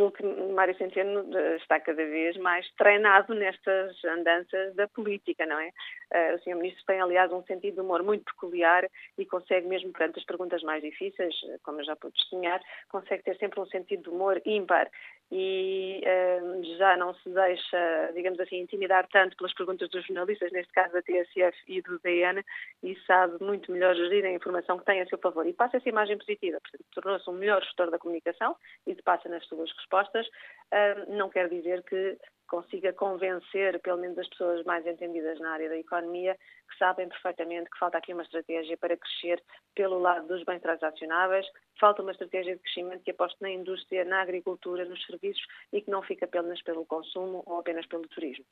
Mário Centeno eh, está cada vez mais treinado nestas andanças da política, não é? Uh, o Sr. Ministro tem, aliás, um sentido de humor muito peculiar e consegue, mesmo perante as perguntas mais difíceis, eh, como eu já pude testemunhar, consegue ter sempre um sentido de humor ímpar e uh, já não se deixa, digamos assim, intimidar tanto pelas perguntas dos jornalistas, neste caso da TSF e do DN, e sabe muito melhor gerir a informação que tem a seu favor. E passa essa imagem positiva, portanto, tornou-se um melhor gestor da comunicação, e se passa nas suas respostas. Uh, não quer dizer que consiga convencer, pelo menos as pessoas mais entendidas na área da economia, que sabem perfeitamente que falta aqui uma estratégia para crescer pelo lado dos bens transacionáveis, falta uma estratégia de crescimento que aposte na indústria, na agricultura, nos serviços e que não fique apenas pelo consumo ou apenas pelo turismo.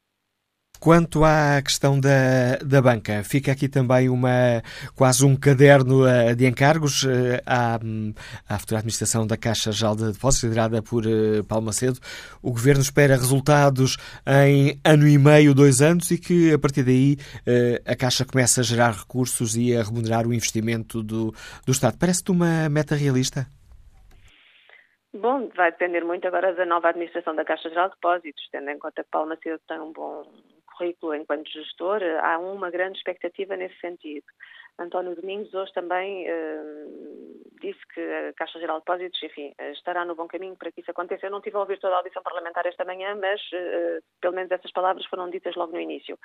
Quanto à questão da, da banca, fica aqui também uma, quase um caderno uh, de encargos uh, à, à futura administração da Caixa Geral de Depósitos, liderada por uh, Paulo Macedo. O Governo espera resultados em ano e meio, dois anos, e que a partir daí a Caixa comece a gerar recursos e a remunerar o investimento do, do Estado. Parece-te uma meta realista? Bom, vai depender muito agora da nova administração da Caixa Geral de Depósitos, tendo em conta que Paulo Macedo tem um bom currículo enquanto gestor, há uma grande expectativa nesse sentido. António Domingos hoje também uh, disse que a Caixa Geral de Depósitos, enfim, estará no bom caminho para que isso aconteça. Eu não tive a ouvir toda a audição parlamentar esta manhã, mas uh, pelo menos essas palavras foram ditas logo no início.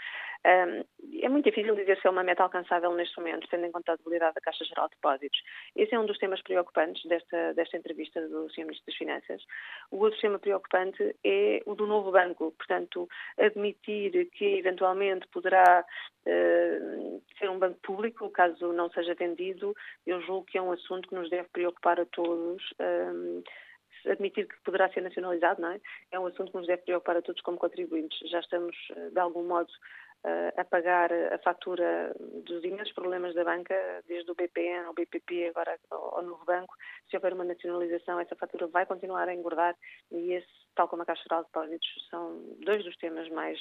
É muito difícil dizer se é uma meta alcançável neste momento, tendo em conta a debilidade da Caixa Geral de Depósitos. Esse é um dos temas preocupantes desta, desta entrevista do Sr. Ministro das Finanças. O outro tema preocupante é o do novo banco, portanto, admitir que eventualmente poderá uh, ser um banco público, caso não seja vendido, eu julgo que é um assunto que nos deve preocupar a todos. Um, admitir que poderá ser nacionalizado, não é? É um assunto que nos deve preocupar a todos como contribuintes. Já estamos, de algum modo, a pagar a fatura dos imensos problemas da banca, desde o BPN ao BPP, agora ao novo banco. Se houver uma nacionalização, essa fatura vai continuar a engordar e esse, tal como a Caixa Geral de Depósitos, são dois dos temas mais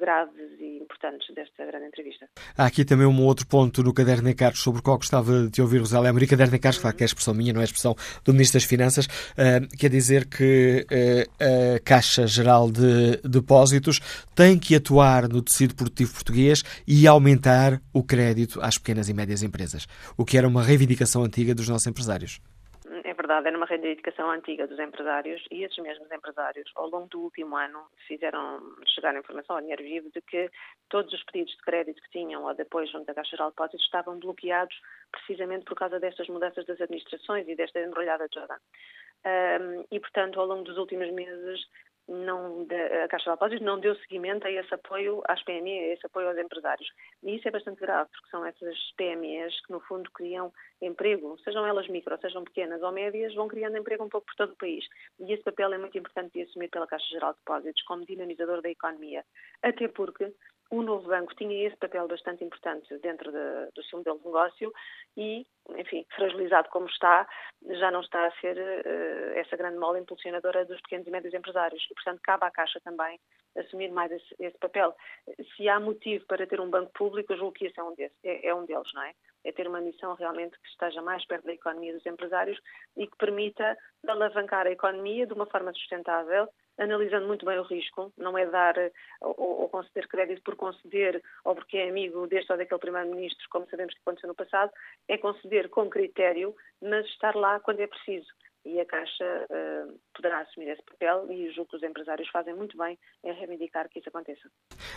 graves e importantes desta grande entrevista. Há aqui também um outro ponto no caderno de encargos sobre o qual gostava de ouvir, Rosália Amorim. Caderno de encargos, claro que é expressão minha, não é expressão do Ministro das Finanças, uh, quer dizer que uh, a Caixa Geral de Depósitos tem que atuar no tecido produtivo português e aumentar o crédito às pequenas e médias empresas, o que era uma reivindicação antiga dos nossos empresários verdade, era uma reivindicação antiga dos empresários e esses mesmos empresários, ao longo do último ano, fizeram chegar a informação ao dinheiro vivo de que todos os pedidos de crédito que tinham ou depois junto da Caixa Geral de Depósitos estavam bloqueados precisamente por causa destas mudanças das administrações e desta embrulhada toda. Um, e, portanto, ao longo dos últimos meses, não, a Caixa de Depósitos não deu seguimento a esse apoio às PME, a esse apoio aos empresários. E isso é bastante grave, porque são essas PMEs que, no fundo, criam emprego, sejam elas micro, sejam pequenas ou médias, vão criando emprego um pouco por todo o país. E esse papel é muito importante de assumir pela Caixa Geral de Depósitos como dinamizador da economia. Até porque o novo banco tinha esse papel bastante importante dentro de, do seu modelo de negócio e, enfim, fragilizado como está, já não está a ser uh, essa grande mola impulsionadora dos pequenos e médios empresários. E, portanto, cabe à Caixa também assumir mais esse, esse papel. Se há motivo para ter um banco público, eu julgo que esse é um, desse, é, é um deles, não é? É ter uma missão realmente que esteja mais perto da economia dos empresários e que permita alavancar a economia de uma forma sustentável, analisando muito bem o risco, não é dar ou, ou, conceder crédito por conceder ou porque é amigo deste ou daquele primeiro-ministro, como sabemos que aconteceu no passado, é conceder com critério, mas estar lá quando é preciso e a Caixa uh, poderá assumir esse papel e julgo que os empresários fazem muito bem em reivindicar que isso aconteça.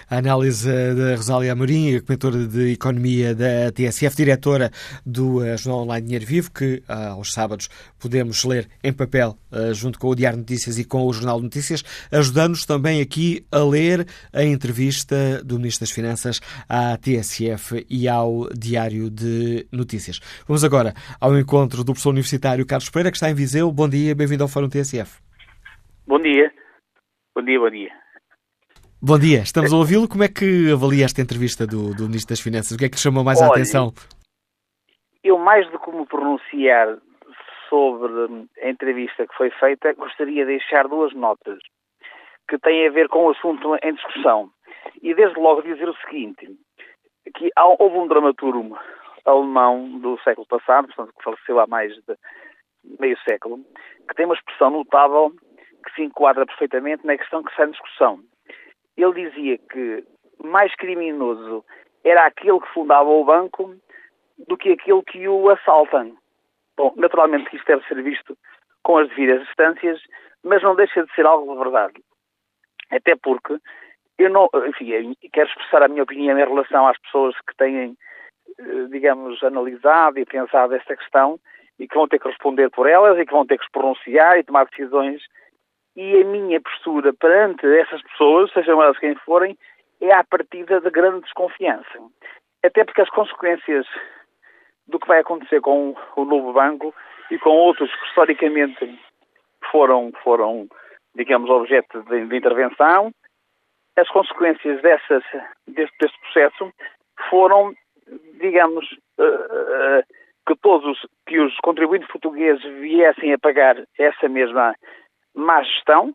A análise da Rosália Amorim, comentadora de Economia da TSF, diretora do uh, Jornal Online Dinheiro Vivo, que uh, aos sábados podemos ler em papel junto com o Diário Notícias e com o Jornal de Notícias, ajudando-nos também aqui a ler a entrevista do Ministro das Finanças à TSF e ao Diário de Notícias. Vamos agora ao encontro do professor universitário Carlos Pereira, que está em Viseu Viseu. Bom dia, bem-vindo ao Fórum TSF. Bom dia. Bom dia, bom dia. Bom dia, estamos a ouvi-lo. Como é que avalia esta entrevista do, do Ministro das Finanças? O que é que lhe chamou mais Olha, a atenção? Eu, mais do que me pronunciar sobre a entrevista que foi feita, gostaria de deixar duas notas que têm a ver com o assunto em discussão. E desde logo dizer o seguinte, que houve um dramaturgo alemão do século passado, portanto, que faleceu há mais de meio século, que tem uma expressão notável que se enquadra perfeitamente na questão que está em discussão. Ele dizia que mais criminoso era aquele que fundava o banco do que aquele que o assalta. Bom, naturalmente isto deve ser visto com as devidas distâncias, mas não deixa de ser algo de verdade. Até porque eu não, enfim, quero expressar a minha opinião em relação às pessoas que têm, eh, digamos, analisado e pensado esta questão e que vão ter que responder por elas e que vão ter que se pronunciar e tomar decisões. E a minha postura perante essas pessoas, sejam elas quem forem, é a partida de grande desconfiança. Até porque as consequências do que vai acontecer com o novo banco e com outros que historicamente foram, foram digamos, objeto de, de intervenção, as consequências dessas, deste, deste processo foram, digamos, uh, uh, que todos que os contribuintes portugueses viessem a pagar essa mesma má gestão,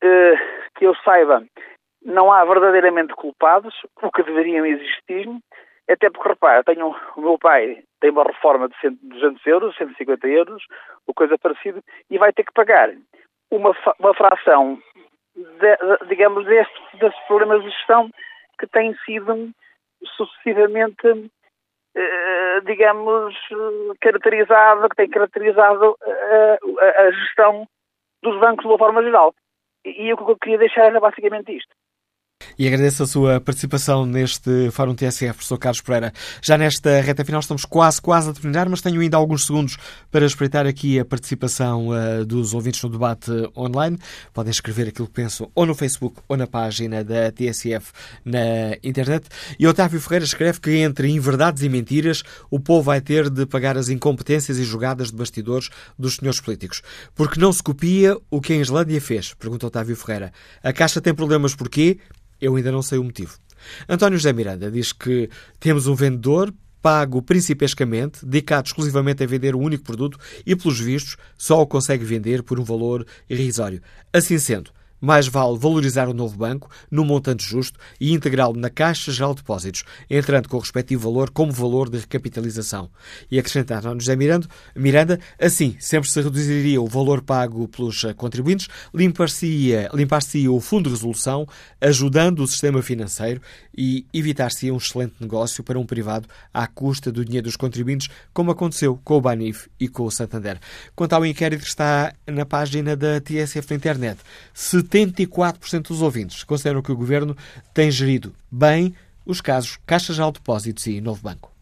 eh, que eu saiba, não há verdadeiramente culpados, o que deveriam existir, até porque, repara, tenho, o meu pai tem uma reforma de 200 euros, 150 euros, ou coisa parecida, e vai ter que pagar uma, uma fração, de, digamos, destes, destes problemas de gestão que têm sido sucessivamente digamos, caracterizado, que tem caracterizado eh, a, a gestão dos bancos de uma forma geral. E o que eu queria deixar era basicamente isto. E agradeço a sua participação neste Fórum TSF, professor Carlos Pereira. Já nesta reta final estamos quase, quase a terminar, mas tenho ainda alguns segundos para espreitar aqui a participação uh, dos ouvintes no debate online. Podem escrever aquilo que pensam ou no Facebook ou na página da TSF na internet. E Otávio Ferreira escreve que entre inverdades e mentiras o povo vai ter de pagar as incompetências e jogadas de bastidores dos senhores políticos. Porque não se copia o que a Islândia fez, pergunta Otávio Ferreira. A Caixa tem problemas porquê? Eu ainda não sei o motivo. António José Miranda diz que temos um vendedor pago principescamente, dedicado exclusivamente a vender um único produto e, pelos vistos, só o consegue vender por um valor irrisório. Assim sendo, mais vale valorizar o novo banco no montante justo e integrá-lo na Caixa Geral de Depósitos, entrando com o respectivo valor como valor de recapitalização. E acrescentar José Miranda, Miranda, assim, sempre se reduziria o valor pago pelos eh, contribuintes, limpar-se-ia limpar o fundo de resolução, ajudando o sistema financeiro e evitar-se um excelente negócio para um privado à custa do dinheiro dos contribuintes, como aconteceu com o Banif e com o Santander. Quanto ao inquérito que está na página da TSF na internet, 74% dos ouvintes consideram que o governo tem gerido bem os casos Caixa de Depósitos e Novo Banco.